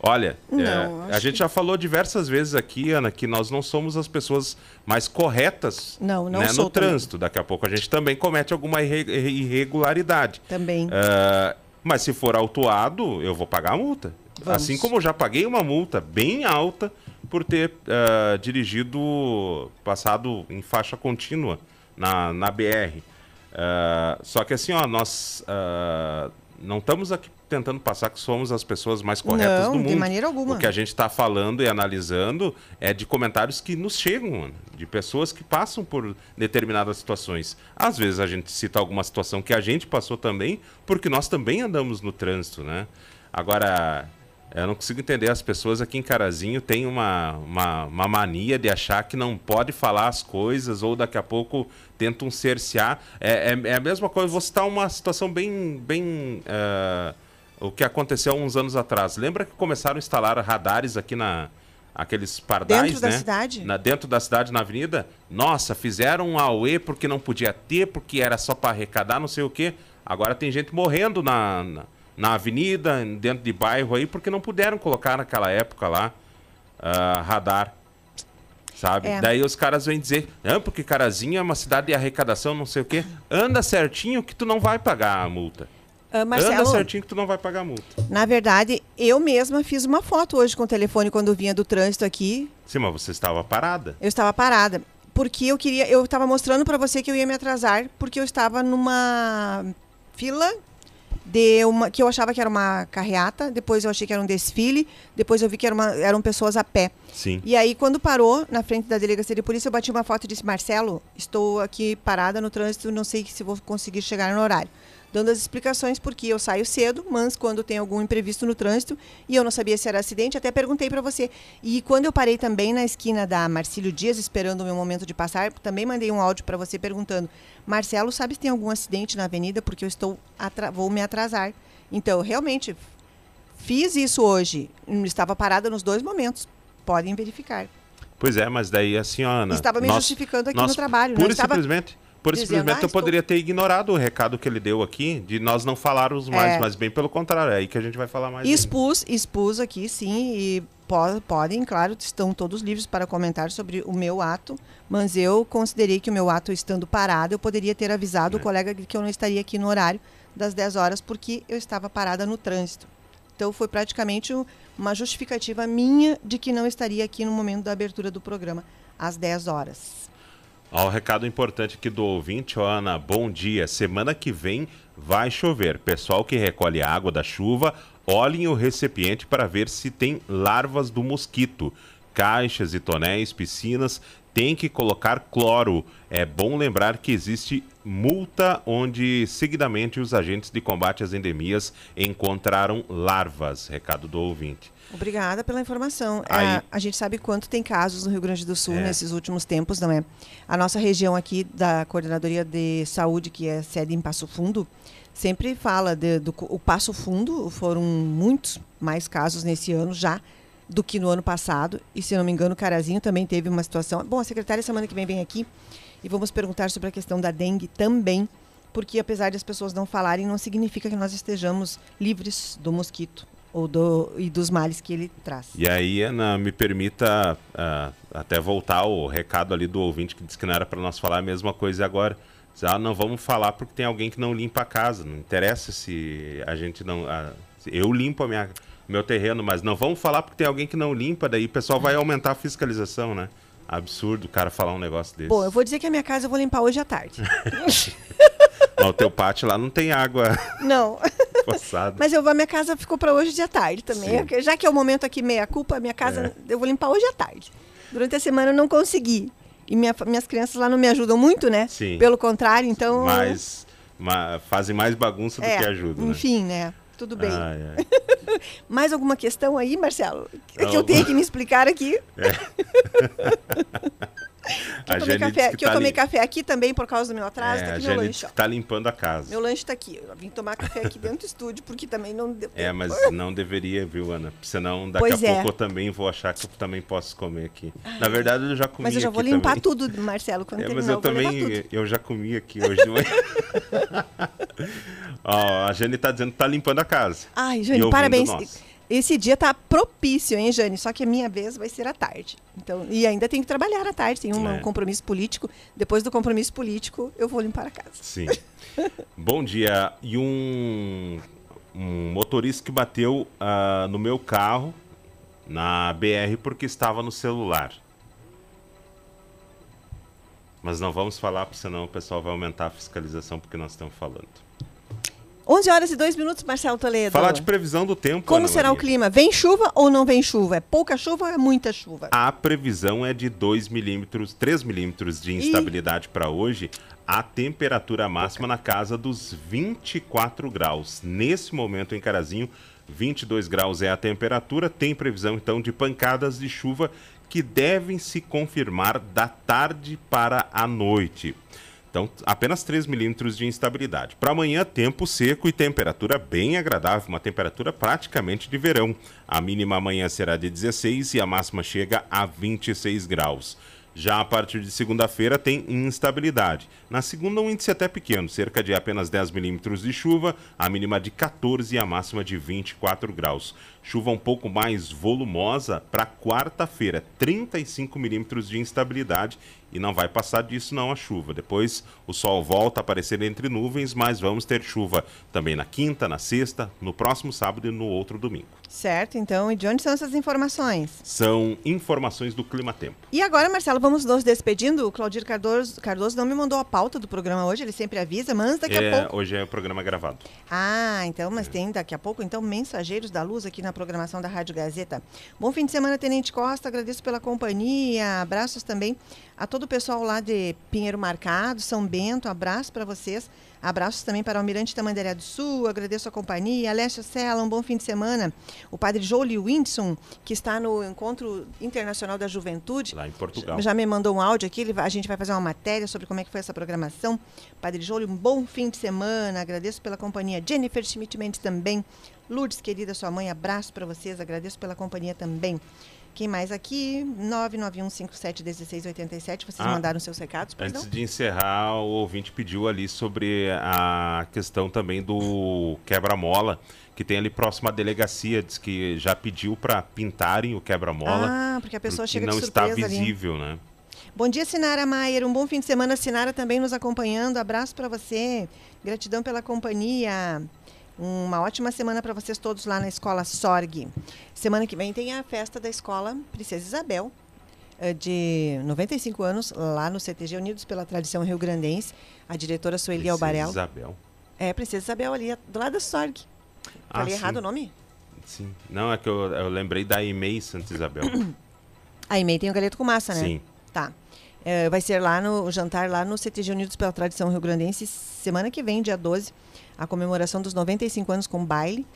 Speaker 3: Olha, não, é, a gente que... já falou diversas vezes aqui, Ana, que nós não somos as pessoas mais corretas
Speaker 4: não, não
Speaker 3: né, no trânsito. Daqui a pouco a gente também comete alguma irregularidade.
Speaker 4: Também.
Speaker 3: Uh, mas se for autuado, eu vou pagar a multa. Vamos. Assim como eu já paguei uma multa bem alta por ter uh, dirigido, passado em faixa contínua na, na BR. Uh, eh, só que assim, ó, nós uh, não estamos aqui tentando passar que somos as pessoas mais corretas
Speaker 4: não,
Speaker 3: do mundo.
Speaker 4: de maneira alguma.
Speaker 3: O que a gente está falando e analisando é de comentários que nos chegam, de pessoas que passam por determinadas situações. Às vezes a gente cita alguma situação que a gente passou também, porque nós também andamos no trânsito, né? Agora, eu não consigo entender. As pessoas aqui em Carazinho têm uma, uma, uma, mania de achar que não pode falar as coisas ou daqui a pouco tentam cercear. É, é, é a mesma coisa. Vou citar uma situação bem. bem uh, o que aconteceu uns anos atrás. Lembra que começaram a instalar radares aqui na aqueles pardais,
Speaker 4: dentro
Speaker 3: né?
Speaker 4: da cidade?
Speaker 3: Na, dentro da cidade, na avenida. Nossa, fizeram um AUE porque não podia ter, porque era só para arrecadar, não sei o quê. Agora tem gente morrendo na, na na avenida, dentro de bairro aí, porque não puderam colocar naquela época lá ah, radar. Sabe?
Speaker 4: É.
Speaker 3: Daí os caras vêm dizer, não, porque Carazinho é uma cidade de arrecadação, não sei o quê. Anda certinho que tu não vai pagar a multa.
Speaker 4: Ah,
Speaker 3: Anda
Speaker 4: Marcelo,
Speaker 3: certinho que tu não vai pagar multa.
Speaker 4: na verdade, eu mesma fiz uma foto hoje com o telefone quando vinha do trânsito aqui.
Speaker 3: Sim, mas você estava parada.
Speaker 4: Eu estava parada. Porque eu queria. Eu estava mostrando para você que eu ia me atrasar, porque eu estava numa fila de uma. que eu achava que era uma carreata, depois eu achei que era um desfile, depois eu vi que era uma- eram pessoas a pé.
Speaker 3: Sim.
Speaker 4: E aí, quando parou na frente da delegacia de polícia, eu bati uma foto e disse: Marcelo, estou aqui parada no trânsito, não sei se vou conseguir chegar no horário. Dando as explicações porque eu saio cedo, mas quando tem algum imprevisto no trânsito e eu não sabia se era acidente, até perguntei para você. E quando eu parei também na esquina da Marcílio Dias, esperando o meu momento de passar, também mandei um áudio para você perguntando: Marcelo, sabe se tem algum acidente na avenida? Porque eu estou vou me atrasar. Então, realmente, fiz isso hoje. Estava parada nos dois momentos. Podem verificar.
Speaker 3: Pois é, mas daí assim, ó, Ana.
Speaker 4: Estava me
Speaker 3: nós-
Speaker 4: justificando aqui
Speaker 3: nós
Speaker 4: no trabalho, não
Speaker 3: Pura e
Speaker 4: estava
Speaker 3: simplesmente.
Speaker 4: Dizendo,
Speaker 3: simplesmente
Speaker 4: "Ah,
Speaker 3: eu poderia ter ignorado o recado que ele deu aqui, de nós não falarmos mais,
Speaker 4: É.
Speaker 3: mas bem pelo contrário, é aí que a gente vai falar mais. ainda.
Speaker 4: Expus, expus aqui, sim, e po- podem, claro, estão todos livres para comentar sobre o meu ato, mas eu considerei que o meu ato estando parado, eu poderia ter avisado o colega que eu não estaria aqui no horário das 10 horas, porque eu estava parada no trânsito. Então foi praticamente um- uma justificativa minha de que não estaria aqui no momento da abertura do programa, às 10 horas.
Speaker 3: Ó, o recado importante aqui do ouvinte, Ana, bom dia. Semana que vem vai chover. Pessoal que recolhe água da chuva, olhem o recipiente para ver se tem larvas do mosquito. Caixas e tonéis, piscinas, tem que colocar cloro. É bom lembrar que existe multa onde seguidamente os agentes de combate às endemias encontraram larvas. Recado do ouvinte.
Speaker 4: Obrigada pela informação. É,
Speaker 3: Aí-
Speaker 4: a gente sabe quanto tem casos no Rio Grande do Sul
Speaker 3: É.
Speaker 4: nesses últimos tempos, não é? A nossa região aqui da Coordenadoria de Saúde, que é sede em Passo Fundo, sempre fala de- do o Passo Fundo. Foram muitos mais casos nesse ano já do que no ano passado. E se não me engano, o Carazinho também teve uma situação. Bom, a secretária semana que vem vem aqui e vamos perguntar sobre a questão da dengue também, porque apesar de as pessoas não falarem, não significa que nós estejamos livres do mosquito ou do, e dos males que ele traz.
Speaker 3: E aí, Ana, me permita ah, até voltar o recado ali do ouvinte que disse que não era para nós falar a mesma coisa agora. Diz, Ah, não vamos falar porque tem alguém que não limpa a casa. Não interessa se a gente não. ah, eu limpo a minha, meu terreno, mas não vamos falar porque tem alguém que não limpa, daí o pessoal vai aumentar a fiscalização, né? Absurdo o cara falar um negócio desse.
Speaker 4: Bom, eu vou dizer que a minha casa eu vou limpar hoje à tarde.
Speaker 3: Mas o teu pátio lá não tem água
Speaker 4: não.
Speaker 3: passada.
Speaker 4: Mas eu, a minha casa ficou para hoje à tarde também.
Speaker 3: Sim.
Speaker 4: Já que é o momento aqui meia culpa, a minha casa
Speaker 3: É.
Speaker 4: eu vou limpar hoje à tarde. Durante a semana eu não consegui. E minha minhas crianças lá não me ajudam muito, né?
Speaker 3: Sim.
Speaker 4: Pelo contrário, então.
Speaker 3: Mas ma- fazem mais bagunça do
Speaker 4: é,
Speaker 3: que ajudam. né?
Speaker 4: Enfim, né? Tudo bem.
Speaker 3: Ai, ai.
Speaker 4: Mais alguma questão aí, Marcelo? Que
Speaker 3: Não.
Speaker 4: eu tenho que me explicar aqui. Que
Speaker 3: A
Speaker 4: eu tomei café, que eu
Speaker 3: tá
Speaker 4: tomei
Speaker 3: lim-
Speaker 4: café aqui também por causa do meu atraso.
Speaker 3: É,
Speaker 4: tá
Speaker 3: a
Speaker 4: aqui meu
Speaker 3: Jane
Speaker 4: lanche.
Speaker 3: disse
Speaker 4: ó.
Speaker 3: que tá limpando a casa.
Speaker 4: Meu lanche tá aqui. Eu vim tomar café aqui dentro do estúdio, porque também não deu
Speaker 3: É,
Speaker 4: tempo.
Speaker 3: mas não deveria, viu, Ana? Senão daqui
Speaker 4: Pois
Speaker 3: a
Speaker 4: é.
Speaker 3: pouco eu também vou achar que eu também posso comer aqui. Na verdade, eu já comi
Speaker 4: Mas eu já vou limpar
Speaker 3: também.
Speaker 4: tudo, Marcelo, quando
Speaker 3: É,
Speaker 4: terminar.
Speaker 3: mas eu
Speaker 4: levar
Speaker 3: também, eu já comi aqui hoje de manhã. Ó, a Jane tá dizendo que tá limpando a casa.
Speaker 4: Ai, Jane, parabéns. Esse dia tá propício, hein, Jane? Só que a minha vez vai ser à tarde. Então, e ainda tenho que trabalhar à tarde, tem um
Speaker 3: É.
Speaker 4: compromisso político. Depois do compromisso político, eu vou limpar a casa.
Speaker 3: Sim. Bom dia. E um, um motorista que bateu ah, no meu carro na BR porque estava no celular. Mas não vamos falar, porque senão o pessoal vai aumentar a fiscalização porque nós estamos falando.
Speaker 4: 11 horas e 2 minutos, Marcelo Toledo.
Speaker 3: Falar de previsão do tempo.
Speaker 4: Como será o clima? Vem chuva ou não vem chuva? É pouca chuva ou é muita chuva?
Speaker 3: A previsão é de 2 milímetros, 3 milímetros de instabilidade para hoje. A temperatura máxima na casa dos 24 graus. Nesse momento em Carazinho, 22 graus é a temperatura. Tem previsão então de pancadas de chuva que devem se confirmar da tarde para a noite. Então, apenas 3 milímetros de instabilidade. Para amanhã, tempo seco e temperatura bem agradável, uma temperatura praticamente de verão. A mínima amanhã será de 16 e a máxima chega a 26 graus. Já a partir de segunda-feira tem instabilidade. Na segunda, um índice até pequeno, cerca de apenas 10 milímetros de chuva, a mínima de 14 e a máxima de 24 graus. Chuva um pouco mais volumosa para quarta-feira, 35 milímetros de instabilidade e não vai passar disso não a chuva. Depois o sol volta a aparecer entre nuvens, mas vamos ter chuva também na quinta, na sexta, no próximo sábado e no outro domingo.
Speaker 4: Certo, então, e de onde são essas informações?
Speaker 3: São informações do Clima Tempo.
Speaker 4: E agora, Marcelo, vamos nos despedindo. O Claudir Cardoso, Cardoso não me mandou a pauta do programa hoje, ele sempre avisa, mas daqui
Speaker 3: é,
Speaker 4: a pouco.
Speaker 3: Hoje é o programa gravado.
Speaker 4: Ah, então, mas é. tem daqui a pouco, então, Mensageiros da Luz aqui na programação da Rádio Gazeta. Bom fim de semana, Tenente Costa, agradeço pela companhia, abraços também a todo o pessoal lá de Pinheiro Marcado, São Bento, abraço para vocês. Abraços também para o Almirante Tamandaré do Sul, agradeço a companhia. Alessio Sela, um bom fim de semana. O padre Jolie Windson, que está no Encontro Internacional da Juventude.
Speaker 3: Lá em Portugal.
Speaker 4: Já me mandou um áudio aqui, a gente vai fazer uma matéria sobre como é que foi essa programação. Padre Jolie, um bom fim de semana, agradeço pela companhia. Jennifer Schmidt Mendes também. Lourdes, querida sua mãe, abraço para vocês, agradeço pela companhia também. Quem mais aqui? 991571687. Vocês ah, mandaram seus recados,
Speaker 3: Antes
Speaker 4: não?
Speaker 3: de encerrar, o ouvinte pediu ali sobre a questão também do quebra-mola, que tem ali próximo à delegacia. Diz que já pediu para pintarem o quebra-mola.
Speaker 4: Ah, porque a pessoa chega
Speaker 3: não
Speaker 4: de
Speaker 3: está visível,
Speaker 4: ali.
Speaker 3: né?
Speaker 4: Bom dia, Sinara Maier. Um bom fim de semana. Sinara também nos acompanhando. Abraço para você. Gratidão pela companhia. Uma ótima semana para vocês todos lá na Escola Sorg. Semana que vem tem a festa da Escola Princesa Isabel, eh, de 95 anos, lá no CTG Unidos pela Tradição Rio Grandense. A diretora Sueli
Speaker 3: Princesa
Speaker 4: Albarel.
Speaker 3: Isabel.
Speaker 4: É, Princesa Isabel ali, do lado da Sorg.
Speaker 3: Ah,
Speaker 4: Falei
Speaker 3: sim.
Speaker 4: errado o nome?
Speaker 3: Sim. Não, é que eu, eu lembrei da EMEI Santa Isabel.
Speaker 4: A EMEI tem o galeto com massa, né?
Speaker 3: Sim.
Speaker 4: Tá. É, vai ser lá no jantar lá no CTG Unidos pela Tradição Rio Grandense, semana que vem, dia 12 a comemoração dos 95 anos com baile.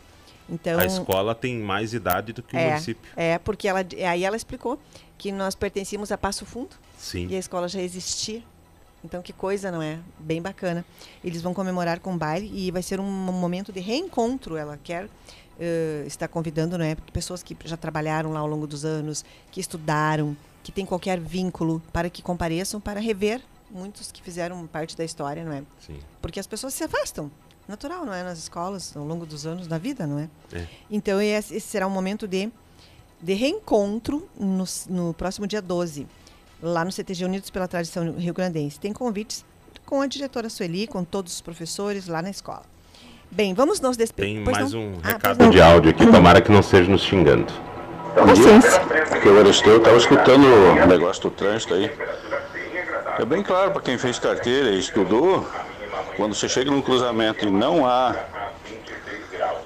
Speaker 4: Então,
Speaker 3: a escola tem mais idade do que o
Speaker 4: é,
Speaker 3: município.
Speaker 4: É, porque ela, aí ela explicou que nós pertencíamos a Passo Fundo
Speaker 3: Sim.
Speaker 4: e a escola já existia. Então, que coisa, não é? Bem bacana. Eles vão comemorar com baile e vai ser um momento de reencontro. Ela quer uh, estar convidando, não é? Pessoas que já trabalharam lá ao longo dos anos, que estudaram, que têm qualquer vínculo, para que compareçam para rever muitos que fizeram parte da história, não é?
Speaker 3: Sim.
Speaker 4: Porque as pessoas se afastam natural, não é? Nas escolas, ao longo dos anos da vida, não é?
Speaker 3: é.
Speaker 4: Então, esse será um momento de, de reencontro no, no próximo dia 12, lá no CTG Unidos pela Tradição Rio Grandense. Tem convites com a diretora Sueli, com todos os professores lá na escola. Bem, vamos nos despedir.
Speaker 3: Tem
Speaker 4: pois
Speaker 3: mais
Speaker 4: não?
Speaker 3: um
Speaker 4: Ah,
Speaker 3: recado de áudio aqui, tomara que não seja nos xingando.
Speaker 15: Porque eu estou, estava escutando o negócio do trânsito aí. É bem claro para quem fez carteira e estudou, quando você chega num cruzamento e não há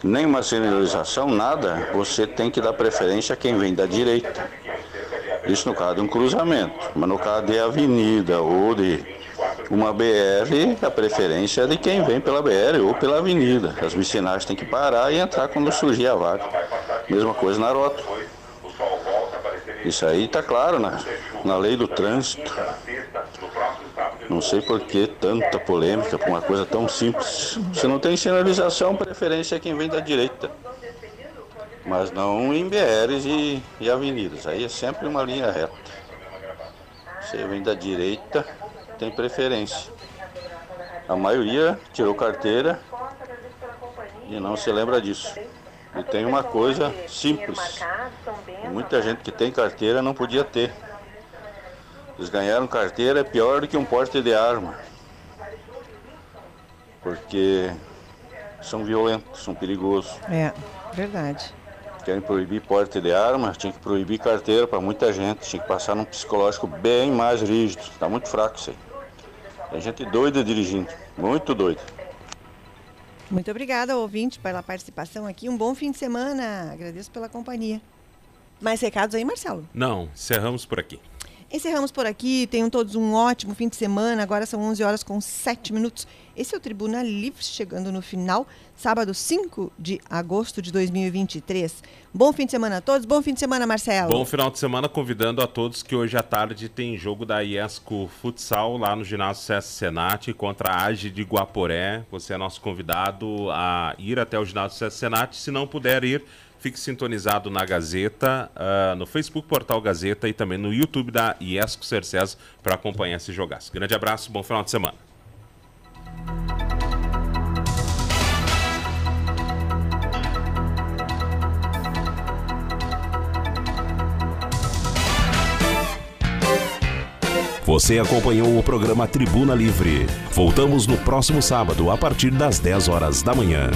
Speaker 15: nenhuma sinalização, nada, você tem que dar preferência a quem vem da direita. Isso no caso de um cruzamento, mas no caso de avenida ou de uma BR, a preferência é de quem vem pela BR ou pela avenida. As vicinais têm que parar e entrar quando surgir a vaga. Mesma coisa na rota. Isso aí está claro na, na lei do trânsito. Não sei por que tanta polêmica por uma coisa tão simples. Se não tem sinalização, preferência é quem vem da direita. Mas não em BRs e, e avenidas. Aí é sempre uma linha reta. Você vem da direita, tem preferência. A maioria tirou carteira e não se lembra disso. E tem uma coisa simples. Muita gente que tem carteira não podia ter. Eles ganharam carteira é pior do que um porte de arma. Porque são violentos, são perigosos.
Speaker 4: É, verdade.
Speaker 15: Querem proibir porte de arma, tinha que proibir carteira para muita gente, tinha que passar num psicológico bem mais rígido. Está muito fraco isso aí. Tem gente doida dirigindo, muito doida.
Speaker 4: Muito obrigada, ouvinte, pela participação aqui. Um bom fim de semana. Agradeço pela companhia. Mais recados aí, Marcelo?
Speaker 3: Não, encerramos por aqui.
Speaker 4: Encerramos por aqui. Tenham todos um ótimo fim de semana. Agora são 11 horas com 7 minutos. Esse é o Tribuna Livre, chegando no final, sábado 5 de agosto de 2023. Bom fim de semana a todos. Bom fim de semana, Marcelo.
Speaker 3: Bom final de semana, convidando a todos que hoje à tarde tem jogo da IESCO Futsal lá no ginásio CS Senat contra a AGE de Guaporé. Você é nosso convidado a ir até o ginásio CS Senat. Se não puder ir, Fique sintonizado na Gazeta, uh, no Facebook Portal Gazeta e também no YouTube da Iesco Cercés para acompanhar esse jogaço. Grande abraço, bom final de semana.
Speaker 13: Você acompanhou o programa Tribuna Livre. Voltamos no próximo sábado, a partir das 10 horas da manhã.